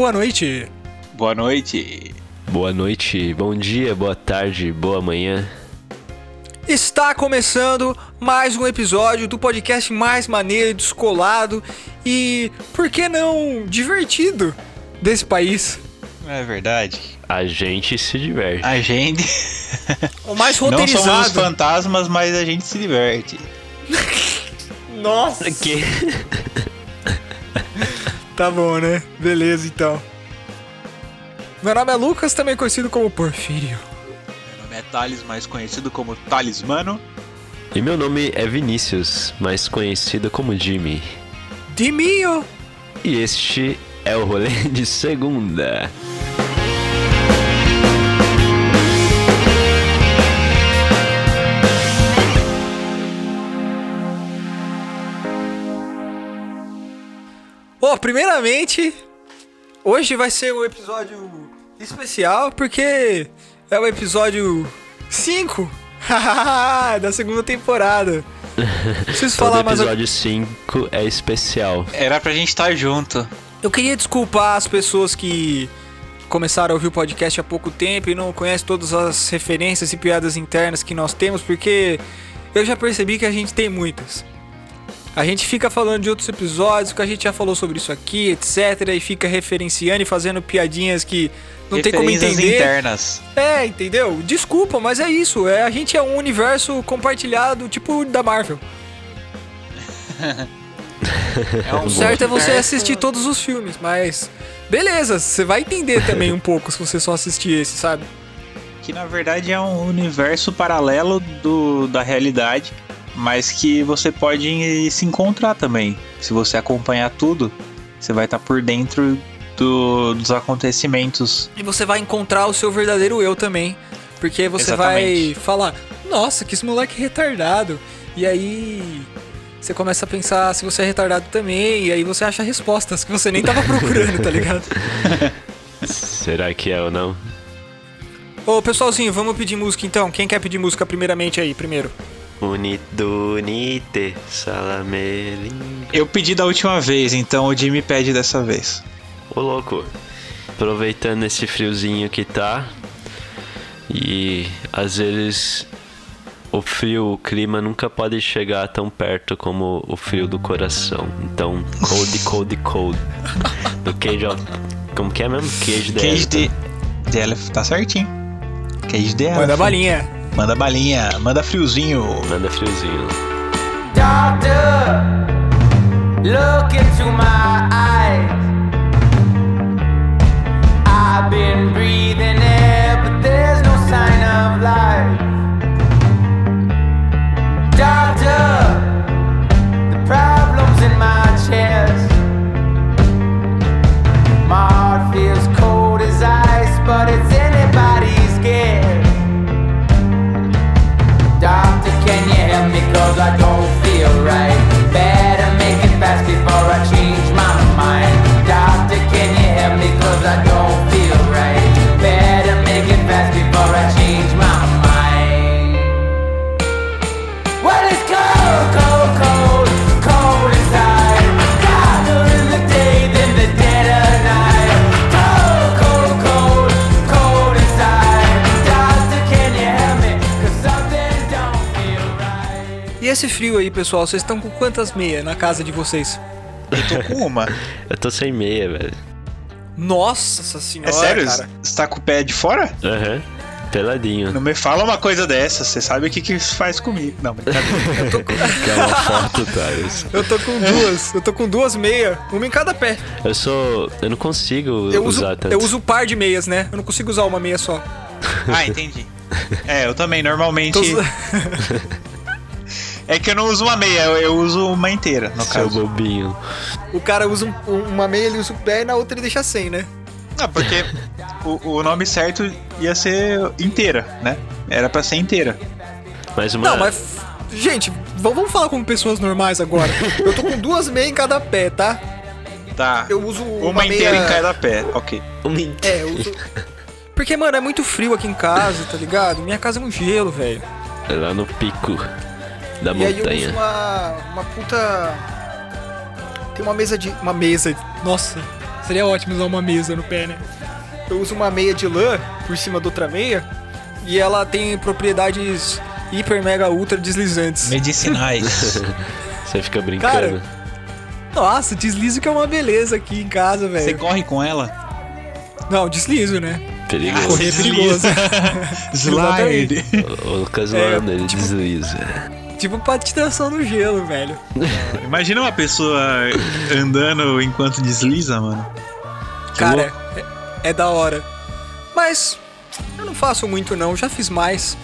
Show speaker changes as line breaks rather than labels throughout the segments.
boa noite.
Boa noite.
Boa noite, bom dia, boa tarde, boa manhã.
Está começando mais um episódio do podcast mais maneiro, descolado e, por que não, divertido desse país.
É verdade.
A gente se diverte.
A gente.
O mais
Não somos os
roteirizado.
fantasmas, mas a gente se diverte.
Nossa.
Que?
Tá bom, né? Beleza, então. Meu nome é Lucas, também conhecido como Porfírio.
Meu nome é Thales, mais conhecido como Talismano.
E meu nome é Vinícius, mais conhecido como Jimmy.
Dimio.
E este é o rolê de segunda.
Bom, primeiramente, hoje vai ser um episódio especial porque é o episódio 5 da segunda temporada. Preciso
Todo
falar mais.
episódio 5 é especial.
Era pra gente estar junto.
Eu queria desculpar as pessoas que começaram a ouvir o podcast há pouco tempo e não conhecem todas as referências e piadas internas que nós temos, porque eu já percebi que a gente tem muitas. A gente fica falando de outros episódios, que a gente já falou sobre isso aqui, etc. E fica referenciando e fazendo piadinhas que não tem como entender.
internas.
É, entendeu? Desculpa, mas é isso. É, a gente é um universo compartilhado, tipo da Marvel.
É um
O certo é você assistir todos os filmes, mas. Beleza, você vai entender também um pouco se você só assistir esse, sabe?
Que na verdade é um universo paralelo do, da realidade, mas que você pode se encontrar também. Se você acompanhar tudo, você vai estar por dentro do- dos acontecimentos.
E você vai encontrar o seu verdadeiro eu também. Porque você vai
Exatamente.
falar, nossa, que esse moleque retardado. E aí. Você começa a pensar se você é retardado também, e aí você acha respostas que você nem tava procurando, tá ligado?
Será que é ou não?
Ô, pessoalzinho, vamos pedir música então. Quem quer pedir música primeiramente aí, primeiro?
Unidunite, salamelim.
Eu pedi da última vez, então o Jimmy pede dessa vez.
Ô louco, aproveitando esse friozinho que tá e às vezes o frio, o clima nunca pode chegar tão perto como o frio do coração. Então, cold, cold, cold. Do Cage of... Como que é mesmo? Cage the
Cage de, de Elephant, tá certinho. Cage de
Manda
Elephant.
balinha.
Manda balinha, manda friozinho.
Manda friozinho.
Doctor, look into my eyes. I've been breathing air, but there's no sign of life. Doctor, the problem's in my chest. My heart feels cold as ice, but it's anybody's because I don't feel right. Right.
E esse frio aí, pessoal, vocês estão com quantas meias na casa de vocês?
Eu tô com uma.
Eu tô sem meia, velho.
Nossa senhora,
É sério?
cara.
Você tá com o pé de fora?
Aham. Peladinho.
Não me fala uma coisa dessa, você sabe o que, que isso faz comigo. Não, brincadeira.
Quer uma foto, Thales?
Eu tô com duas, eu tô com duas meias, uma em cada pé.
Eu sou. Eu não consigo
Eu uso,
usar tanto.
eu uso um par de meias, né? Eu não consigo usar uma meia só.
ah, entendi. É, eu também, normalmente.
Tô
É que eu não uso uma meia, eu, eu uso uma inteira, no
Seu
caso.
bobinho.
O cara usa um- uma meia, ele usa o pé e na outra ele deixa sem, né?
Não, porque o, o nome certo ia ser inteira, né? Era pra ser inteira.
Mais uma.
Não, mas. Gente, vamos falar como pessoas normais agora. Eu tô com duas meias em cada pé, tá?
Tá.
Eu uso uma,
uma, inteira
meia...
em cada pé, ok.
Uma
É, eu uso. Porque, mano, é muito frio aqui em casa, tá ligado? Minha casa é um gelo, velho.
Lá no pico da
E aí eu uso
montanha.
uma. uma puta. Tem uma mesa de. Uma mesa. Nossa, seria ótimo usar uma mesa no pé, né? Eu uso uma meia de lã por cima da outra meia e ela tem propriedades hiper, mega, ultra deslizantes.
Medicinais.
Você fica brincando.
Cara, Nossa, deslizo que é uma beleza aqui em casa,
Você
velho.
corre com ela?
Não, deslizo, né?
Perigoso.
Correr é perigoso.
Slide.
O Lucas
É,
ele
tipo-
desliza.
Tipo patinação no gelo, velho.
Imagina uma pessoa andando enquanto desliza, mano. Que
Cara, é, é da hora. Mas eu não faço muito não, já fiz mais.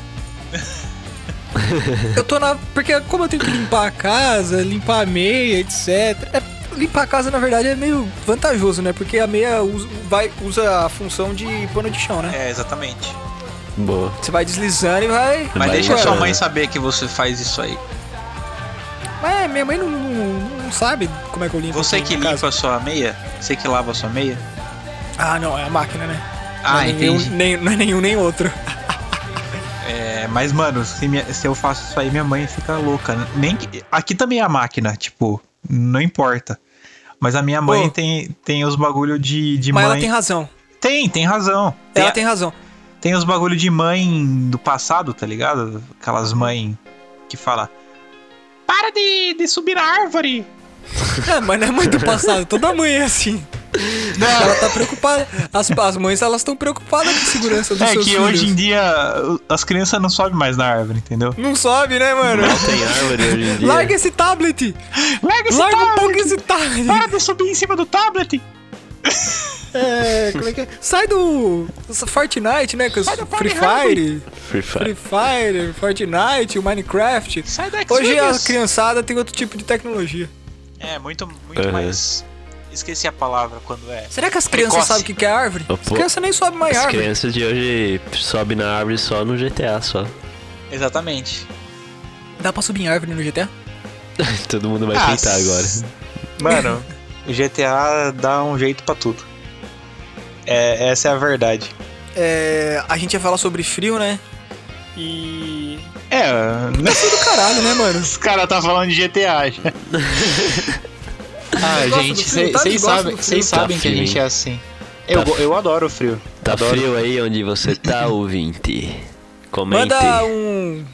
eu tô na. Porque como eu tenho que limpar a casa, limpar a meia, etc. é- limpar a casa, na verdade, é meio vantajoso, né? Porque a meia usa, vai, usa a função de pano de chão, né?
É, exatamente.
Boa.
Você vai deslizando e vai.
Mas
Vai
deixa
embora,
sua
né?
mãe saber que você faz isso aí.
Mas minha mãe não, não- não sabe como é que eu limpo.
Você que limpa
casa.
a sua meia? Você que lava a sua meia?
Ah, não, é a máquina, né?
Ah,
não é nenhum,
entendi.
nem, não é nenhum nem outro.
É, mas, mano, se, minha- se eu faço isso aí, minha mãe fica louca. Nem que- aqui também é a máquina, tipo, não importa. Mas a minha mãe
Ô.
tem, tem os bagulho de, de
Mas
mãe.
ela tem razão.
tem, tem razão. Tem,
Ela tem razão.
Tem os bagulho de mãe do passado, tá ligado? Aquelas mães que fala. Para de, de subir na árvore!
É, mas não é muito passado. Toda mãe é assim. Ela tá preocupada. As, as mães, elas estão preocupadas com a segurança dos
É
seus
que
filhos.
hoje em dia as crianças não sobem mais na árvore, entendeu?
Não sobe, né, mano?
Não tem árvore hoje em dia.
Larga esse tablet!
Larga esse
Larga um
tablet!
pouco esse tablet!
Para de subir em cima do tablet!
É, como é que é? Sai do Fortnite, né? Com os
do
Free. Fire.
Free
Free
Fire.
Fortnite, o Minecraft.
Sai do
Hoje a criançada tem outro tipo de tecnologia.
É, muito, muito
Uhum.
mais. Esqueci a palavra quando é.
Será que as crianças
Precoce.
sabem o que que é árvore?
Ô,
As crianças nem sobem mais
As
árvore.
crianças de hoje sobem na árvore só no GTA, só.
Exatamente.
Dá pra subir em árvore no GTA?
Todo mundo vai
Ah,
tentar agora.
Mano, o GTA dá um jeito pra tudo. É, essa é a verdade.
É, a gente ia falar sobre frio, né? E.
É,
Do caralho, né, mano?
os caras tá falando de GTA já. ah, gente,
tá?
vocês
Você gosta
sabem, vocês
frio?
sabem
Tá
que a
frio,
gente
hein?
é assim. Eu,
Tá
eu adoro o frio.
Tá
adoro.
frio aí onde você tá, ouvinte? Comente.
Manda um.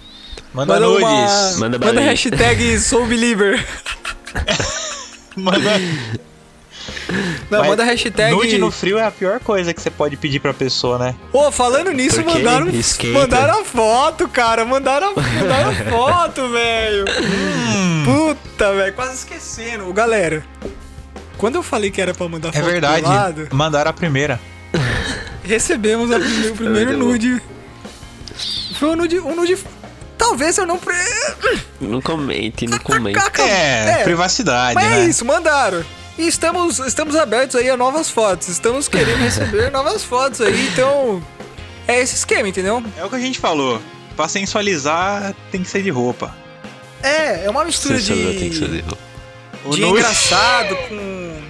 Manda,
Manda
nudes.
uma.
Manda
Manda hashtag SouBeliever.
Manda...
Não,
Mas
manda hashtag.
Nude no frio é a pior coisa que você pode pedir pra pessoa, né?
Ô, falando nisso,
Porque
mandaram,
esquenta.
mandaram a foto, cara. Mandaram, mandaram a foto, velho.
Hum.
Puta, velho. Quase esquecendo. Galera. Quando eu falei que era pra mandar
É
foto
verdade.
do lado,
Mandaram a primeira.
recebemos a prime- o primeiro nude. Foi um nude. Um nude. Talvez eu não. Pre...
Não comente, não comente.
É,
É,
privacidade,
Mas
né?
é isso, mandaram. E estamos, estamos abertos aí a novas fotos. Estamos querendo receber novas fotos aí, então. É esse esquema, entendeu?
É o que a gente falou. Pra sensualizar, tem que ser de roupa.
É, é uma mistura de.
tem que ser de roupa.
O
de engraçado com.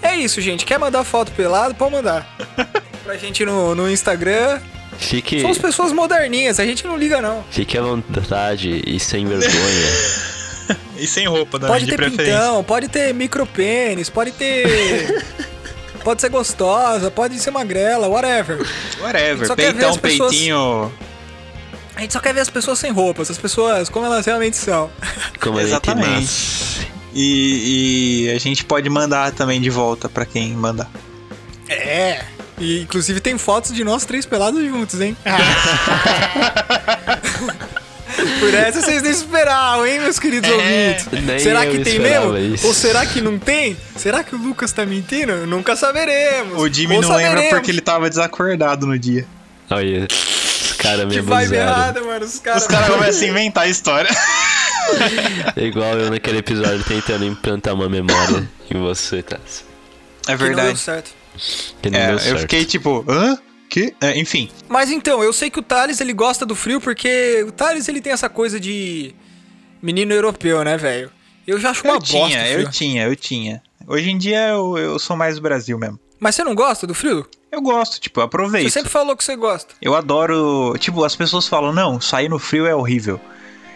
É isso, gente. Quer mandar foto pelado? Pode mandar. Pra gente no, no Instagram.
Fique,
Somos pessoas moderninhas, a gente não liga, não.
fique à vontade e sem vergonha.
E sem roupa, né?
Pode
de
ter pintão, pode ter micropênis, pode ter. pode ser gostosa, pode ser magrela, whatever.
Whatever.
Só quer ver
Peitão,
as pessoas-
peitinho.
A gente só quer ver as pessoas sem roupas, as pessoas como elas realmente são.
Como gente
Exatamente. E, e a gente pode mandar também de volta pra quem mandar.
É. E inclusive tem fotos de nós três pelados juntos, hein? Por essa vocês nem esperavam, hein, meus queridos ouvintes?
nem
será
eu
que tem mesmo?
isso.
Ou será que não tem? Será que o Lucas tá mentindo? Nunca saberemos.
O Jimmy
Ou
não lembra
saberemos.
porque ele tava desacordado no dia.
Olha, os caras me
Que vibe errada, mano. Os caras.
Os caras começam a inventar a história.
É Igual eu naquele episódio tentando implantar uma memória em você, tá?
É
Que não deu
verdade.
certo.
Que não
É,
deu
eu
certo.
fiquei tipo, hã? É, enfim.
Mas então, eu sei que o Thales ele gosta do frio porque o Thales ele tem essa coisa de menino europeu, né, velho? Eu já acho uma
Eu
bosta.
tinha,
o
eu
frio.
tinha, eu tinha. Hoje em dia eu, eu sou mais do Brasil mesmo.
Mas você não gosta do frio?
Eu gosto, tipo, eu aproveito.
Você sempre falou que você gosta.
Eu adoro. Tipo, as pessoas falam, não, sair no frio é horrível.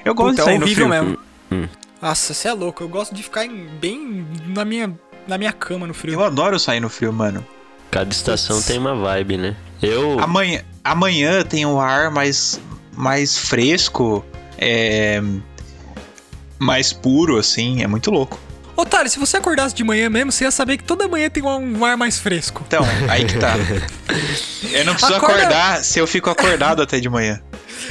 Eu gosto
Puta,
de
é
sair
horrível
no frio.
mesmo. Nossa, você é louco. Eu gosto de ficar em- bem na minha na minha cama no frio.
Eu adoro sair no frio, mano.
Cada estação tem uma vibe, né? Eu.
Amanhã, amanhã tem um ar mais, mais fresco, é, mais puro, assim, é muito louco.
Otário, se você acordasse de manhã mesmo, você ia saber que toda manhã tem um ar mais fresco.
Então, aí que tá. Eu não preciso
Acorda-
acordar se eu fico acordado até de manhã.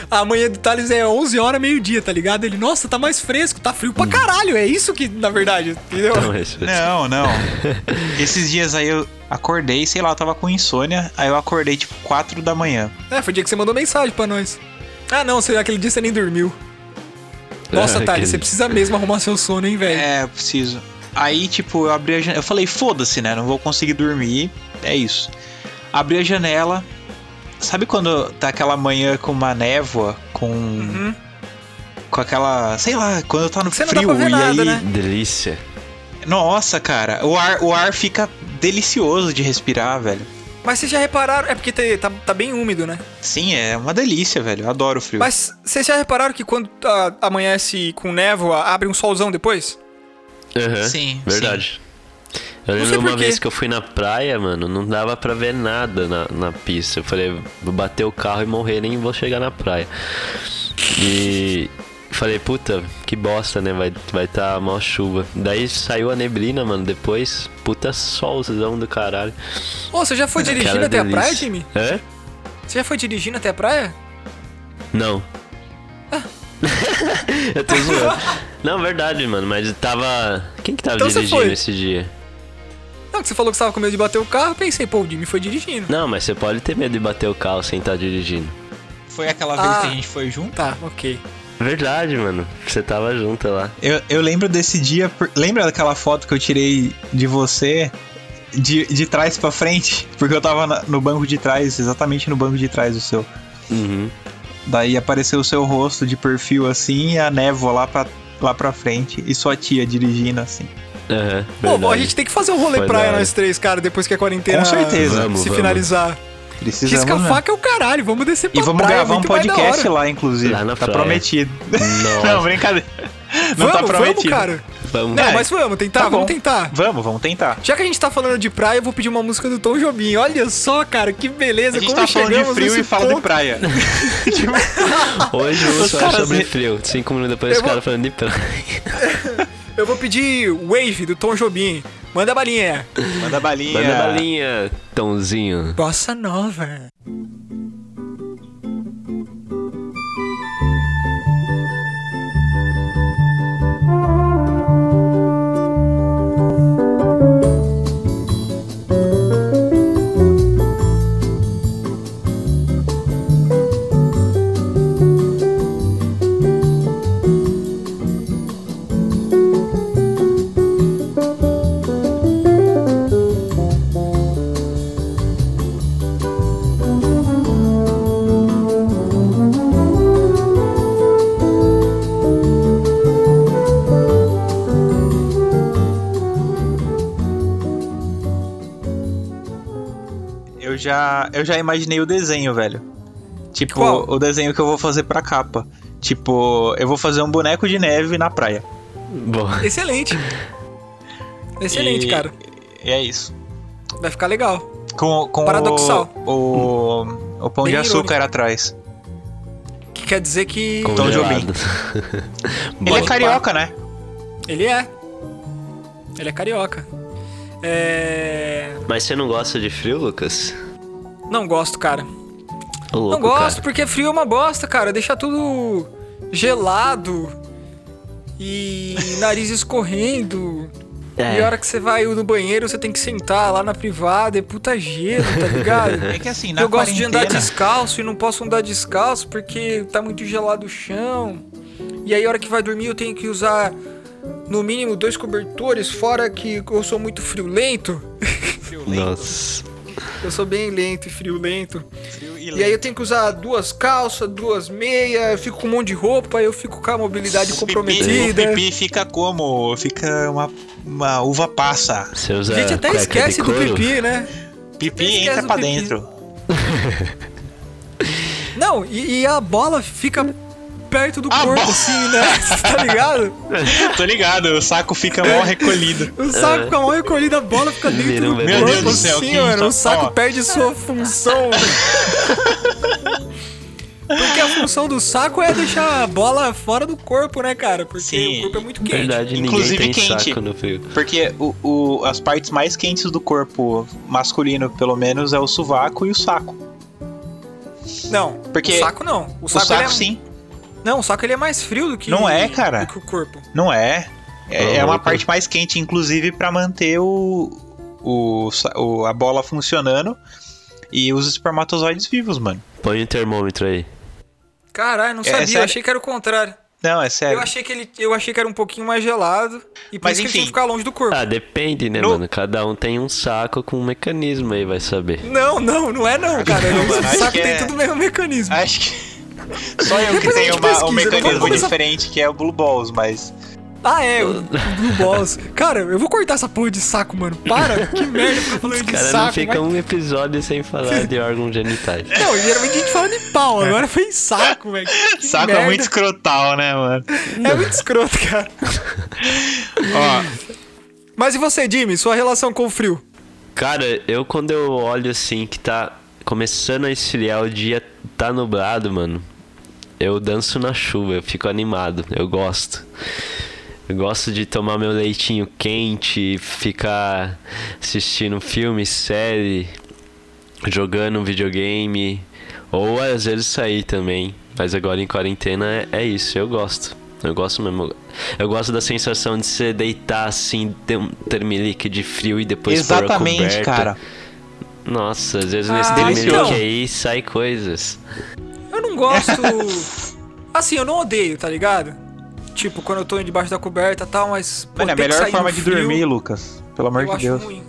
A manhã do Thales é 11 horas, meio-dia, tá ligado? Ele, nossa, tá mais fresco, tá frio pra caralho. É isso que, na verdade, entendeu?
Não, esse-
Não, não. Esses dias aí eu acordei, sei lá, eu tava com insônia, aí eu acordei tipo 4 da manhã.
É, foi o dia que você mandou mensagem pra nós. Ah, não, você, aquele dia você nem dormiu. Nossa,
Ah,
Thales,
aquele-
você precisa mesmo arrumar seu sono, hein, velho?
É, eu preciso. Aí, tipo, eu abri a janela. Eu falei, foda-se, né? Não vou conseguir dormir. É isso. Abri a janela. Sabe quando tá aquela manhã com uma névoa, com.
Uhum.
Com aquela. Sei lá, quando tá no
Você não dá
frio
pra ver
e
nada,
aí.
né?
Delícia.
Nossa, cara, o ar, o ar fica delicioso de respirar, velho.
Mas vocês já repararam, é porque tá, tá, tá bem úmido, né?
Sim, é uma delícia, velho. Eu adoro o frio.
Mas vocês já repararam que quando tá- amanhece com névoa, abre um solzão depois?
Aham,
Sim,
Verdade. Eu lembro uma vez que eu fui na praia, mano, não dava pra ver nada na, na pista. Eu falei, vou bater o carro e morrer, nem vou chegar na praia. E falei, puta, que bosta, né? Vai vai tá mó chuva. Daí saiu a neblina, mano, depois, puta solzão do caralho.
Ô, você já foi dirigindo
Aquela
até a praia,
delícia.
Jimmy?
Hã?
Você já foi dirigindo até a praia?
Não.
Ah.
eu tô zoando. Não, verdade, mano, mas tava. Quem que tava
Então
dirigindo esse dia?
Não, que você falou que você tava com medo de bater o carro, eu pensei, pô, o Jimmy foi dirigindo.
Não, mas você pode ter medo de bater o carro sem estar dirigindo.
Foi aquela vez
Ah.
que a gente foi junto?
Tá, ok.
Verdade, mano. Você tava junto lá.
Eu, eu lembro desse dia. Lembra daquela foto que eu tirei de você de, de trás pra frente? Porque eu tava na- no banco de trás, exatamente no banco de trás do seu.
Uhum.
Daí apareceu o seu rosto de perfil assim e a névoa lá pra, lá pra frente e sua tia dirigindo assim.
Aham,
Pô,
verdade.
a gente tem que fazer um rolê
Foi
praia nós três, cara, depois que a quarentena
Com certeza.
Vamos,
se
vamos.
finalizar.
Precisamos.
Risca a
né?
faca é o caralho, vamos descer pra
E vamos
praia,
gravar um podcast lá, inclusive.
Lá na
tá
praia.
prometido.
Nossa.
Não, brincadeira. Não
Vamos,
tá
vamos,
prometido.
cara.
Vamos.
Não,
É,
mas vamos tentar,
tá
vamos
bom.
tentar.
Vamos, vamos tentar.
Já que a gente tá falando de praia, eu vou pedir uma música do Tom Jobim. Olha só, cara, que beleza.
A gente
como
tá falando de frio e fala de
ponto.
praia.
Hoje eu vou falar sobre
re-
frio. Cinco minutos depois
Eu
os
vou-
caras falando de praia.
Eu vou pedir Wave do Tom Jobim. Manda a balinha.
Manda balinha.
Manda balinha, Tãozinho.
Bossa nova.
Já, eu já imaginei o desenho, velho. Tipo,
Qual?
o desenho que eu vou fazer pra capa. Tipo, eu vou fazer um boneco de neve na praia.
Bom,
Excelente. Excelente,
E-
cara.
E é isso.
Vai ficar legal.
Com, com
Paradoxal.
O, o, o pão
Bem
de açúcar
irônico.
atrás.
Que quer dizer que
Tom Jobim. Ele é carioca, né?
ele é. Ele é carioca. É...
Mas você não gosta de frio, Lucas?
Não gosto, cara.
Louco,
Não gosto,
cara.
porque frio é uma bosta, cara. Deixa tudo gelado e nariz escorrendo.
É.
E a hora que você vai no banheiro, você tem que sentar lá na privada, é puta gelo, tá ligado?
É que assim, na
Eu gosto de andar descalço e não posso andar descalço porque tá muito gelado o chão. E aí, a hora que vai dormir, eu tenho que usar no mínimo dois cobertores, fora que eu sou muito friolento.
Nossa.
Eu sou bem lento e friolento.
Frio
E aí eu tenho que usar duas calças, duas meias, eu fico com um monte de roupa, eu fico com a mobilidade
O
comprometida.
pipi fica como? Fica uma, uma uva passa.
Você usa
A gente até esquece do pipi, né?
Pipi entra pra
pipi.
dentro.
Não, e, e a bola fica perto do
Ah,
corpo,
bom.
assim, né? Você tá ligado?
Tô ligado, o saco fica mal recolhido.
O saco fica mal recolhido, a bola fica dentro
Vira
do
um
corpo.
Meu Deus do
assim,
céu, que
mano.
isso?
O saco
Ó.
perde sua função. Porque a função do saco é deixar a bola fora do corpo, né, cara? Porque
Sim.
o corpo é muito quente.
Verdade,
Inclusive
tem
quente.
saco no frio.
Porque o, o- as partes mais quentes do corpo masculino, pelo menos, é o sovaco e o saco.
Não,
Porque
o saco não. O
O
saco,
saco,
ele é...
sim.
Não, o saco ele é mais frio do que
Não é, cara.
do que o corpo.
Não é. É, é uma parte mais quente, inclusive, pra manter o, o, o- a bola funcionando e os espermatozoides vivos, mano.
Põe o termômetro aí.
Caralho, não
É,
sabia, eu
sério?
achei que era o contrário.
Não, é
Eu
sério.
achei que ele, eu achei que era um pouquinho mais gelado e por
Mas
isso que ele tinha
enfim.
que ficar longe do corpo.
Ah, depende, né,
No-
mano? Cada um tem um saco com um mecanismo aí, vai saber.
Não, não, não é não, cara.
Não,
o
mano, acho
saco
que
tem
é-
tudo o mesmo mecanismo.
Acho que. Só eu que
Depois a
tenho uma-
pesquisa,
um mecanismo
começar-
diferente, que é o Blue Balls, mas.
Ah, é, o, Blue Balls. Cara, eu vou cortar essa porra de saco, mano. Para, que merda ficar falando de
Cara,
saco.
não fica
mas-
um episódio sem falar de órgãos genitais.
Não, geralmente a gente fala de pau, agora foi saco, velho. Que
Saco é
merda.
muito escrotal, né, mano?
É muito escroto, cara.
Ó,
Mas e você, Jimmy, sua relação com o frio?
Cara, eu quando eu olho assim que tá começando a esfriar, o dia tá nublado, mano. Eu danço na chuva, eu fico animado, eu gosto. Eu gosto de tomar meu leitinho quente, ficar assistindo filme, série, jogando videogame, ou às vezes sair também. Mas agora em quarentena é, é isso, eu gosto. Eu gosto mesmo. Eu gosto da sensação de você deitar assim, ter um termelique de frio e depois pôr a
exatamente, cara.
Nossa, às vezes
Ah,
nesse
então.
termelique aí sai coisas.
Eu não gosto. assim, eu não odeio, tá ligado? Tipo, quando eu tô debaixo da coberta e tal, mas. pô,
Mano, é a
que
melhor
sair
forma de
frio,
dormir, Lucas. Pelo amor
eu
de
acho
Deus.
ruim.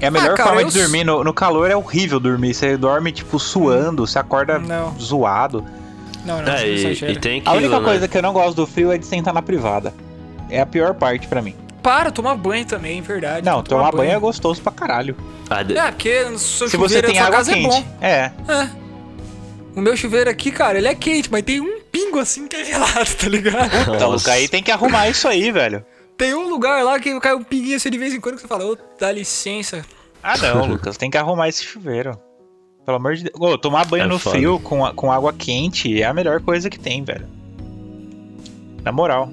É a melhor
Ah, cara,
forma
eu
de dormir. No, no calor é horrível dormir. Você dorme, tipo, suando, você acorda
Não.
zoado.
Não, não,
É,
não
e, e tem
A
aquilo,
única
né?
coisa que eu não gosto do frio é de sentar na privada. É a pior parte pra mim.
Para, tomar banho também, verdade.
Não,
Toma
tomar banho é gostoso pra caralho.
Ah, de-
É, porque
Se
chuveiro
você tem água
casa
quente.
é bom.
É.
É. O meu chuveiro aqui, cara, ele é quente, mas tem um pingo assim que é gelado, tá ligado?
Então. Luca, aí tem que arrumar isso aí, velho.
Tem um lugar lá que cai um pinguinho assim de vez em quando que você fala, ô, dá licença.
Ah, não, Lucas, tem que arrumar esse chuveiro. Pelo amor de Deus. Ô, tomar banho
É
no
foda.
frio com, a- com água quente é a melhor coisa que tem, velho. Na moral.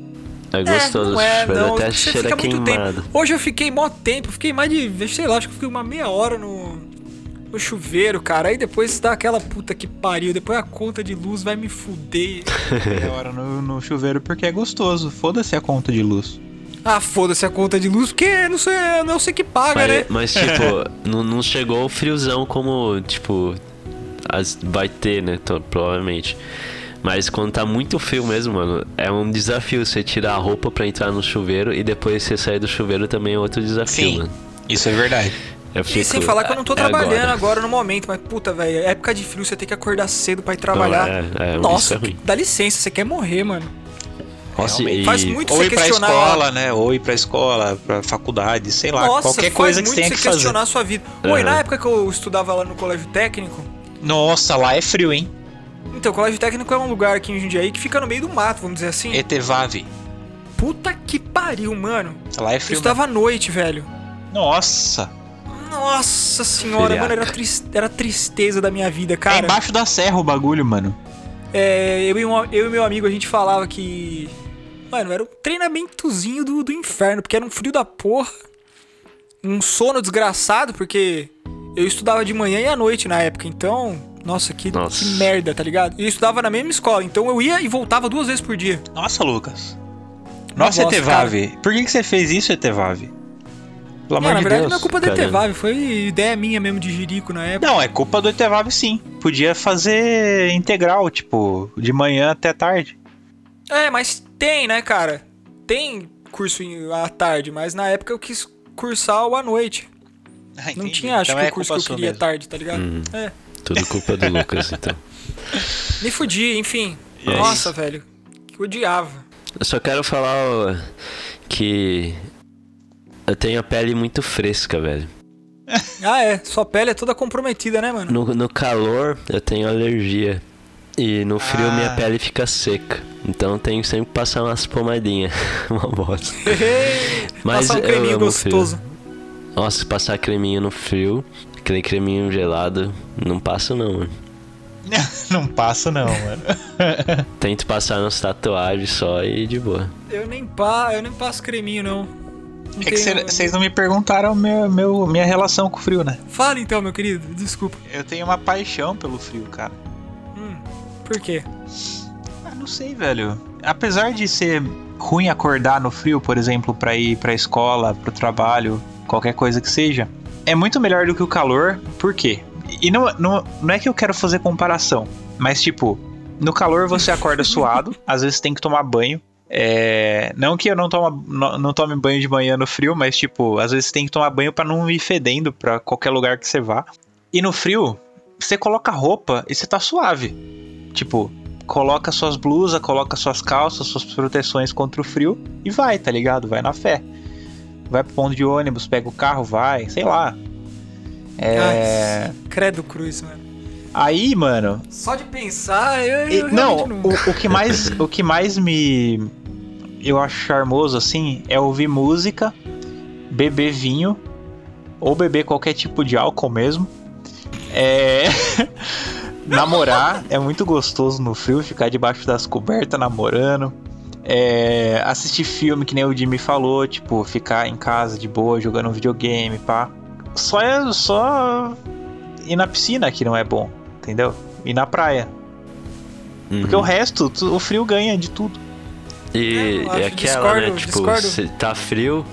é gostoso,
não é,
chuveiro
não.
até
Você
cheira
fica muito
queimado.
tempo. Hoje eu fiquei mó tempo, fiquei mais de, sei lá, acho que eu fiquei uma meia hora no, no chuveiro, cara. Aí depois dá aquela puta que pariu, depois a conta de luz vai me fuder.
Meia hora no, no chuveiro porque é gostoso. Foda-se a conta de luz.
ah, foda-se a conta de luz, porque não sei, não sei que paga, né?
Mas, mas, tipo, não, não chegou o friozão como, tipo, as, vai ter, né? to- provavelmente. Mas quando tá muito frio mesmo, mano, é um desafio você tirar a roupa pra entrar no chuveiro e depois você sair do chuveiro também é outro desafio,
Sim.
mano.
Isso é verdade.
Eu
E sem falar que eu não tô
é
trabalhando agora.
agora.
no momento, mas puta, velho, época de frio você tem que acordar cedo pra ir trabalhar.
é, é,
Nossa,
é ruim.
dá licença, você quer morrer, mano.
Nossa, e-
Faz muito
Ou
você
ir pra
questionar.
escola, né? Ou ir pra escola, pra faculdade, sei lá.
Nossa,
qualquer
faz
coisa que
muito
você tenha
você
que fazer.
questionar a sua vida. Oi,
Aham.
na época que eu estudava lá no colégio técnico,
Nossa, lá é frio, hein?
então, o colégio técnico é um lugar aqui em Jundiaí que fica no meio do mato, vamos dizer assim.
Etevave.
Puta que pariu, mano.
Lá é
Eu
frio.
estudava à noite, velho.
Nossa.
Nossa senhora, mano, era, tris- era a tristeza da minha vida,
É
cara.
embaixo da serra o bagulho, mano.
É, eu, e um- eu e meu amigo, a gente falava que. Mano, era um treinamentozinho do, do inferno, porque era um frio da porra. Um sono desgraçado, porque eu estudava de manhã e à noite na época, então. Nossa, que,
Nossa.
que merda, tá ligado? E eu estudava na mesma escola, então eu ia e voltava duas vezes por dia.
Nossa, Lucas. Nossa,
bosta,
Etevave. Por que, que você fez isso, Etevave? Pelo
Não,
amor
na
de
verdade
Deus.
não é culpa do. Etevave, foi ideia minha mesmo de jirico na época.
Não, é culpa do Etevave sim. Podia fazer integral, tipo, de manhã até tarde.
É, mas tem, né, cara? Tem curso à tarde, mas na época eu quis cursar o à noite.
Ah,
Não tinha, acho
Então
que
é
o curso que eu queria à
mesmo.
tarde, tá ligado?
Uhum.
É.
Tudo culpa do Lucas, então.
Me fudi, enfim.
E é
Nossa, velho. Que odiava.
Eu só quero falar que eu tenho a pele muito fresca, velho.
Ah, é. Sua pele é toda comprometida, né, mano?
No, no calor eu tenho alergia. E no frio
Ah.
minha pele fica seca. Então tenho sempre que passar umas pomadinhas. Uma bosta. Mas
Passar um
eu
creminho gostoso.
Nossa, passar creminho no frio, aquele creminho gelado, não passo não, mano.
Não passo não, mano.
Tento passar nas tatuagens só e de boa.
Eu nem, pa, eu nem passo creminho, não. Não
É que
tenho-
vocês não me perguntaram meu, meu, minha relação com o frio, né?
Fala então, meu querido. Desculpa.
Eu tenho uma paixão pelo frio, cara.
Hum, por quê?
Ah, não sei, velho. Apesar de ser ruim acordar no frio, por exemplo, pra ir pra escola, pro trabalho, qualquer coisa que seja, é muito melhor do que o calor. Por quê? E não, não, não é que eu quero fazer comparação, mas tipo, no calor você acorda suado, às vezes tem que tomar banho. É, não que eu não, toma, não, não tome banho de manhã no frio, mas tipo, às vezes tem que tomar banho pra não ir fedendo pra qualquer lugar que você vá. E no frio, você coloca roupa e você tá suave. Tipo, coloca suas blusas, coloca suas calças, suas proteções contra o frio e vai, tá ligado? Vai na fé. Vai pro ponto de ônibus, pega o carro, vai, sei lá. É.
Ai, credo cruz, mano.
Aí, mano.
Só de pensar, eu,
e-
eu
não,
realmente nunca.
o, o que mais, o que mais me eu acho charmoso assim é ouvir música, beber vinho ou beber qualquer tipo de álcool mesmo. É namorar é muito gostoso no frio, ficar debaixo das cobertas namorando. É, assistir filme, que nem o Jimmy falou, tipo, ficar em casa de boa, jogando um videogame, pá. Só é só ir na piscina que não é bom, entendeu? Ir na praia. Porque
Uhum.
o resto, tu- o frio ganha de tudo.
E
É,
é aquela, né?
discordo,
Tipo,
discordo.
se tá frio,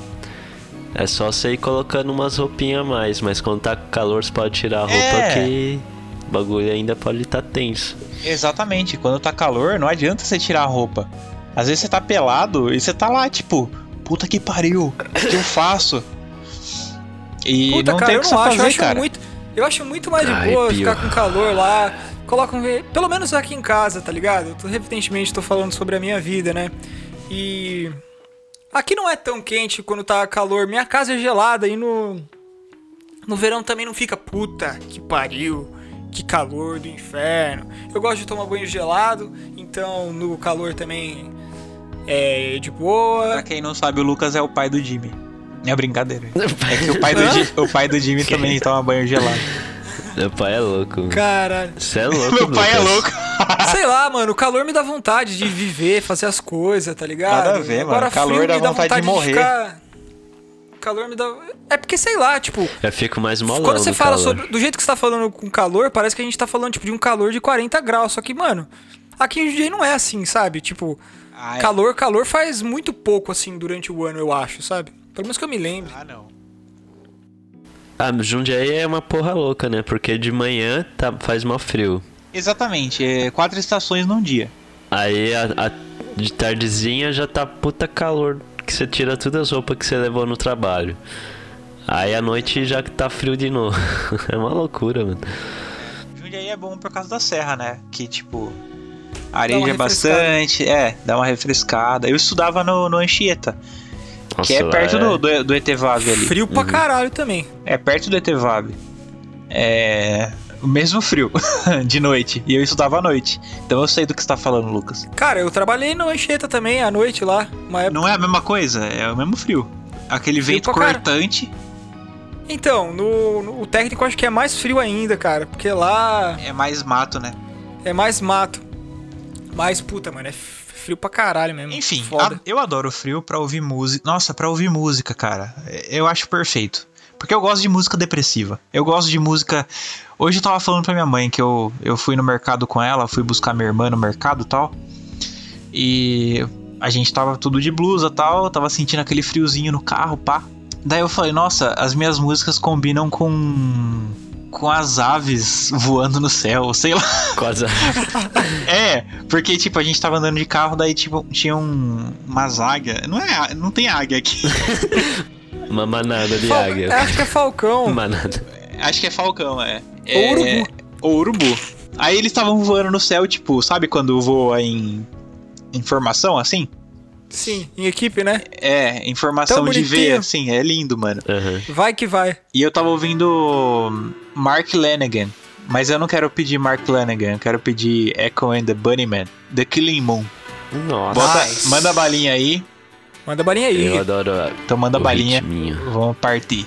é só você ir colocando umas roupinhas a mais. Mas quando tá com calor, você pode tirar a roupa
É.
que o bagulho ainda pode estar tenso.
Exatamente, quando tá calor, não adianta você tirar a roupa. Às vezes você tá pelado e você tá lá, tipo, puta que pariu, o que eu faço? E
Puta,
não
cara,
tem
eu
o que você fazer,
acho
cara.
muito. Eu acho muito mais de
Ai,
boa
pio.
ficar com calor lá. Coloca um. Pelo menos aqui em casa, tá ligado? Eu tô, evidentemente tô falando sobre a minha vida, né? E. Aqui não é tão quente quando tá calor. Minha casa é gelada e no. No verão também não fica puta que pariu. Que calor do inferno. Eu gosto de tomar banho gelado, então no calor também é de boa.
Pra quem não sabe, o Lucas é o pai do Jimmy. É brincadeira. É que o pai do, Ji- o pai do Jimmy também toma banho gelado.
Meu pai é louco.
Caralho.
Você é louco,
Meu pai é
Lucas.
louco.
Sei lá, mano, o calor me dá vontade de viver, fazer as coisas, tá ligado?
Nada a ver,
Agora,
mano. Calor
frio
dá
me dá
vontade de morrer.
ficar- Calor me dá. É porque, sei lá, tipo,
Eu fico mais molão
quando você
do
fala
calor.
sobre. Do jeito que você tá falando com calor, parece que a gente tá falando, tipo, de um calor de 40 graus. Só que, mano, aqui em Jundiaí não é assim, sabe? Tipo,
Ai,
calor, calor faz muito pouco, assim, durante o ano, eu acho, sabe? Pelo menos que eu me lembre.
Ah, não.
Ah, Jundiaí é uma porra louca, né? Porque de manhã tá, faz mal frio.
Exatamente, é quatro estações num dia.
Aí a, a- de tardezinha já tá puta calor, que você tira todas as roupas que você levou no trabalho. Aí à noite já tá frio de novo. é uma loucura, mano.
Jundiaí é bom por causa da serra, né? Que tipo. É
refrescada.
bastante, é, dá uma refrescada. Eu estudava no, no Anchieta, que é
Nossa,
perto do, do, do ETVAB ali.
Frio pra caralho também.
É perto do ETVAB. É. O mesmo frio, de noite. E eu estudava à noite. Então eu sei do que você tá falando, Lucas.
Cara, eu trabalhei no Anchieta também, à noite lá, uma época.
Não é a mesma coisa, é o mesmo frio. Aquele
Frio
vento
cara-
cortante.
Então, no, no- o técnico eu acho que é mais frio ainda, cara. Porque lá
É mais mato, né?
é mais mato. Mas, puta, mano, é frio pra caralho mesmo.
Enfim, a- eu adoro frio pra ouvir música. Nossa, pra ouvir música, cara. é- Eu acho perfeito. Porque eu gosto de música depressiva. Eu gosto de música. Hoje eu tava falando pra minha mãe que eu, eu fui no mercado com ela, fui buscar minha irmã no mercado e tal. E a gente tava tudo de blusa e tal, tava sentindo aquele friozinho no carro, pá. Daí eu falei, nossa, as minhas músicas combinam com. Com as aves voando no céu, sei lá.
Quase.
É, porque, tipo, a gente tava andando de carro, daí, tipo, tinha um, umas águias. Não é, não tem águia aqui.
Uma manada de
Fal-
águia.
Acho que é Falcão.
Manada.
Acho que é falcão, é.
Ou
é
urubu.
Ou urubu. Aí eles estavam voando no céu, tipo, sabe quando voa em informação, assim?
Sim, em equipe, né?
É, informação de ver, assim, é lindo, mano.
Aham.
Vai que vai.
E eu tava ouvindo Mark Lanegan. Mas eu não quero pedir Mark Flanagan, eu quero pedir Echo and the Bunnyman, The Killing Moon.
Nossa,
Bota,
Nice.
Manda a balinha aí,
Manda a balinha aí.
eu adoro
então manda a balinha,
ritminho.
vamos partir.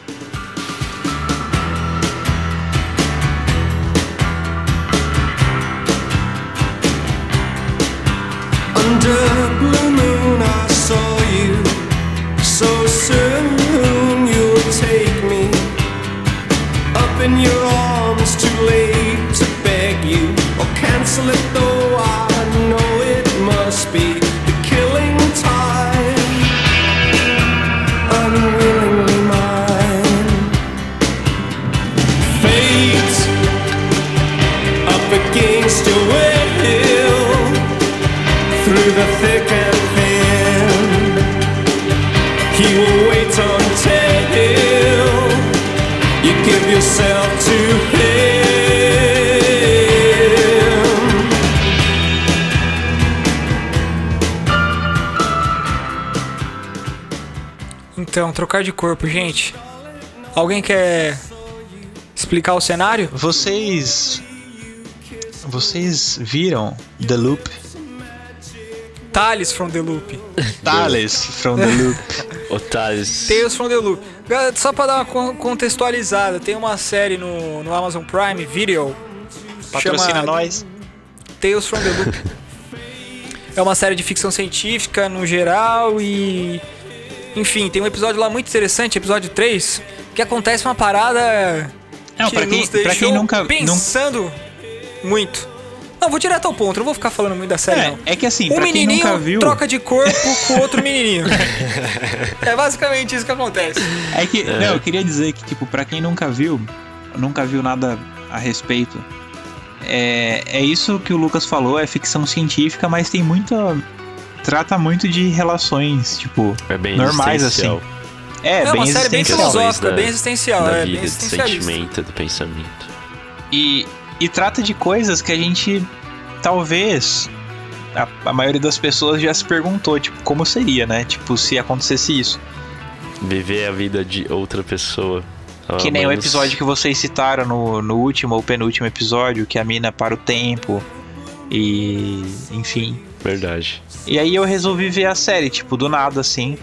Então, trocar de corpo, gente. Alguém quer explicar o cenário?
Vocês. Vocês viram The Loop?
Thales from the Loop.
Thales from The Loop.
O Thales.
Tales from the Loop. Só pra dar uma con- contextualizada, tem uma série no, no Amazon Prime Video.
Patrocina nós.
Tales from the Loop. é uma série de ficção científica no geral e. Enfim, tem um episódio lá muito interessante, episódio 3, que acontece uma parada
Não,
que
pra quem,
nos
pra quem nunca. nun-
pensando muito. Não, vou direto ao ponto, não vou ficar falando muito da série, não.
É, é que assim,
Um
quem
menininho
nunca viu.
troca de corpo com outro menininho. é basicamente isso que acontece.
É que, não, eu queria dizer que, tipo, pra quem nunca viu, nunca viu nada a respeito, é, é isso que o Lucas falou, é ficção científica, mas tem muita. Trata muito de relações, tipo,
É bem
normais
existencial.
assim. É,
É,
bem
uma série bem filosófica,
da-
bem existencial,
da
é bem
vida, do
existencialista.
sentimento, do pensamento.
E, e trata de coisas que a gente talvez a, a maioria das pessoas já se perguntou, tipo, como seria, né? Tipo, se acontecesse isso.
Viver a vida de outra pessoa.
Que nem o
menos-
episódio que vocês citaram no, no último ou penúltimo episódio, que a mina para o tempo. E. enfim.
Verdade.
E aí eu resolvi ver a série, tipo, do nada, assim.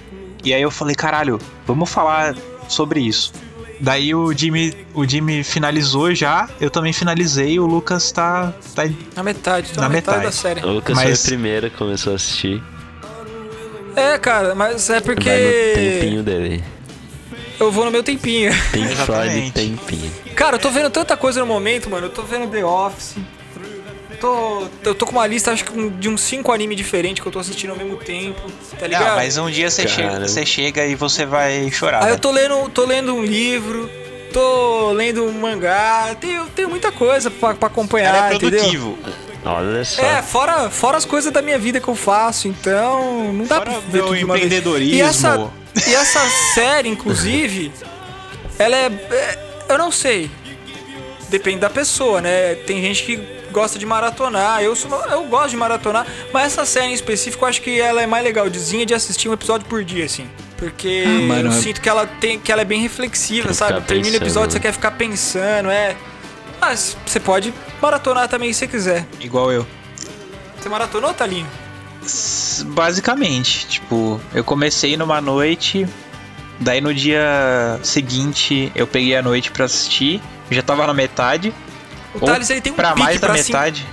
E aí eu falei, caralho, vamos falar sobre isso. Daí o Jimmy, o Jimmy finalizou já, eu também finalizei, o Lucas tá. tá
Na metade, tô
Na
na, metade,
metade.
da série.
O Lucas
Mas-
foi o primeiro que começou a assistir.
É, cara, mas é porque
Vai no tempinho dele.
eu vou no meu tempinho.
Floyd
Exatamente.
tempinho.
Cara, eu tô vendo tanta coisa no momento, mano. Eu tô vendo The Office. Tô, eu tô com uma lista, acho que de uns 5 animes diferentes que eu tô assistindo ao mesmo tempo, tá ligado?
Não, mas um dia você chega, você chega e você vai chorar.
Aí
né?
eu tô lendo, tô lendo um livro, tô lendo um mangá, tenho, tenho muita coisa pra, pra acompanhar,
Cara, é
entendeu?
produtivo.
Olha só.
É, fora, fora as coisas da minha vida que eu faço, então não dá
Fora
pra ver
meu
tudo de uma vez.
empreendedorismo.
E essa, e essa série, inclusive, ela é, é- Eu não sei. Depende da pessoa, né? Tem gente que gosta de maratonar. Eu, sou, eu gosto de maratonar, mas essa série em específico eu acho que ela é mais legalzinha de assistir um episódio por dia, assim. Porque
Ah, mano,
eu
eu-
sinto que ela, tem, que ela é bem reflexiva, sabe? Termina o episódio,
pensando,
você
né?
quer ficar pensando, é. Mas você pode maratonar também se você quiser.
Igual eu.
Você maratonou, Talinho?
Basicamente, tipo, eu comecei numa noite, daí no dia seguinte eu peguei a noite pra assistir, já tava na metade.
O
ou
Thales ele tem um
pra
pique
mais da
pra se
metade.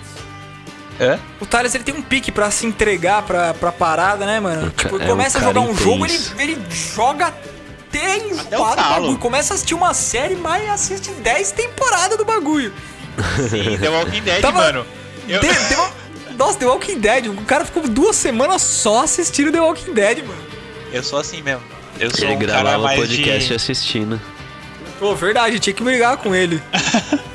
Hã?
O Thales ele tem um pique pra se entregar pra, pra parada, né, mano?
Ca-
Tipo,
é
começa a jogar
cara
um jogo, ele, ele joga até enjoar
o
bagulho. Começa a assistir uma série, mas assiste 10 temporadas do bagulho.
Sim, The Walking Dead,
Tava-
mano. Eu-
The Wa- Nossa, The Walking Dead. O cara ficou duas semanas só assistindo The Walking Dead, mano.
Eu sou assim mesmo. Eu sou
Ele
um cara
gravava o
mais
podcast
de...
assistindo.
Pô, verdade, tinha que brigar com ele.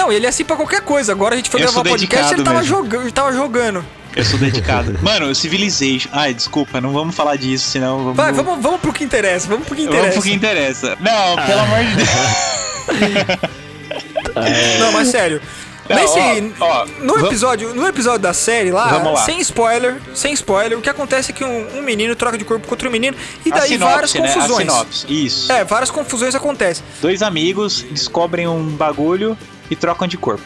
Não, ele é assim pra qualquer coisa. Agora a gente foi
Eu
gravar podcast ele
dedicado
tava, ele tava jogando.
Eu sou dedicado. Mano, Civilization. Ai, desculpa, não vamos falar disso, senão vamos...
Vai, vamos, vamos pro que interessa, vamos pro que
Vamos
interessa.
pro que interessa. Não, pelo amor de Deus.
Não, mas sério.
Não,
Nesse,
ó, ó,
no,
vamos-
episódio, no episódio da série lá,
Vamos lá.
sem spoiler, sem spoiler, o que acontece é que um, um menino troca de corpo com outro menino e
A
daí várias
sinopse, né? A
confusões.
sinopse, isso.
É, várias confusões acontecem.
Dois amigos descobrem um bagulho e trocam de corpo.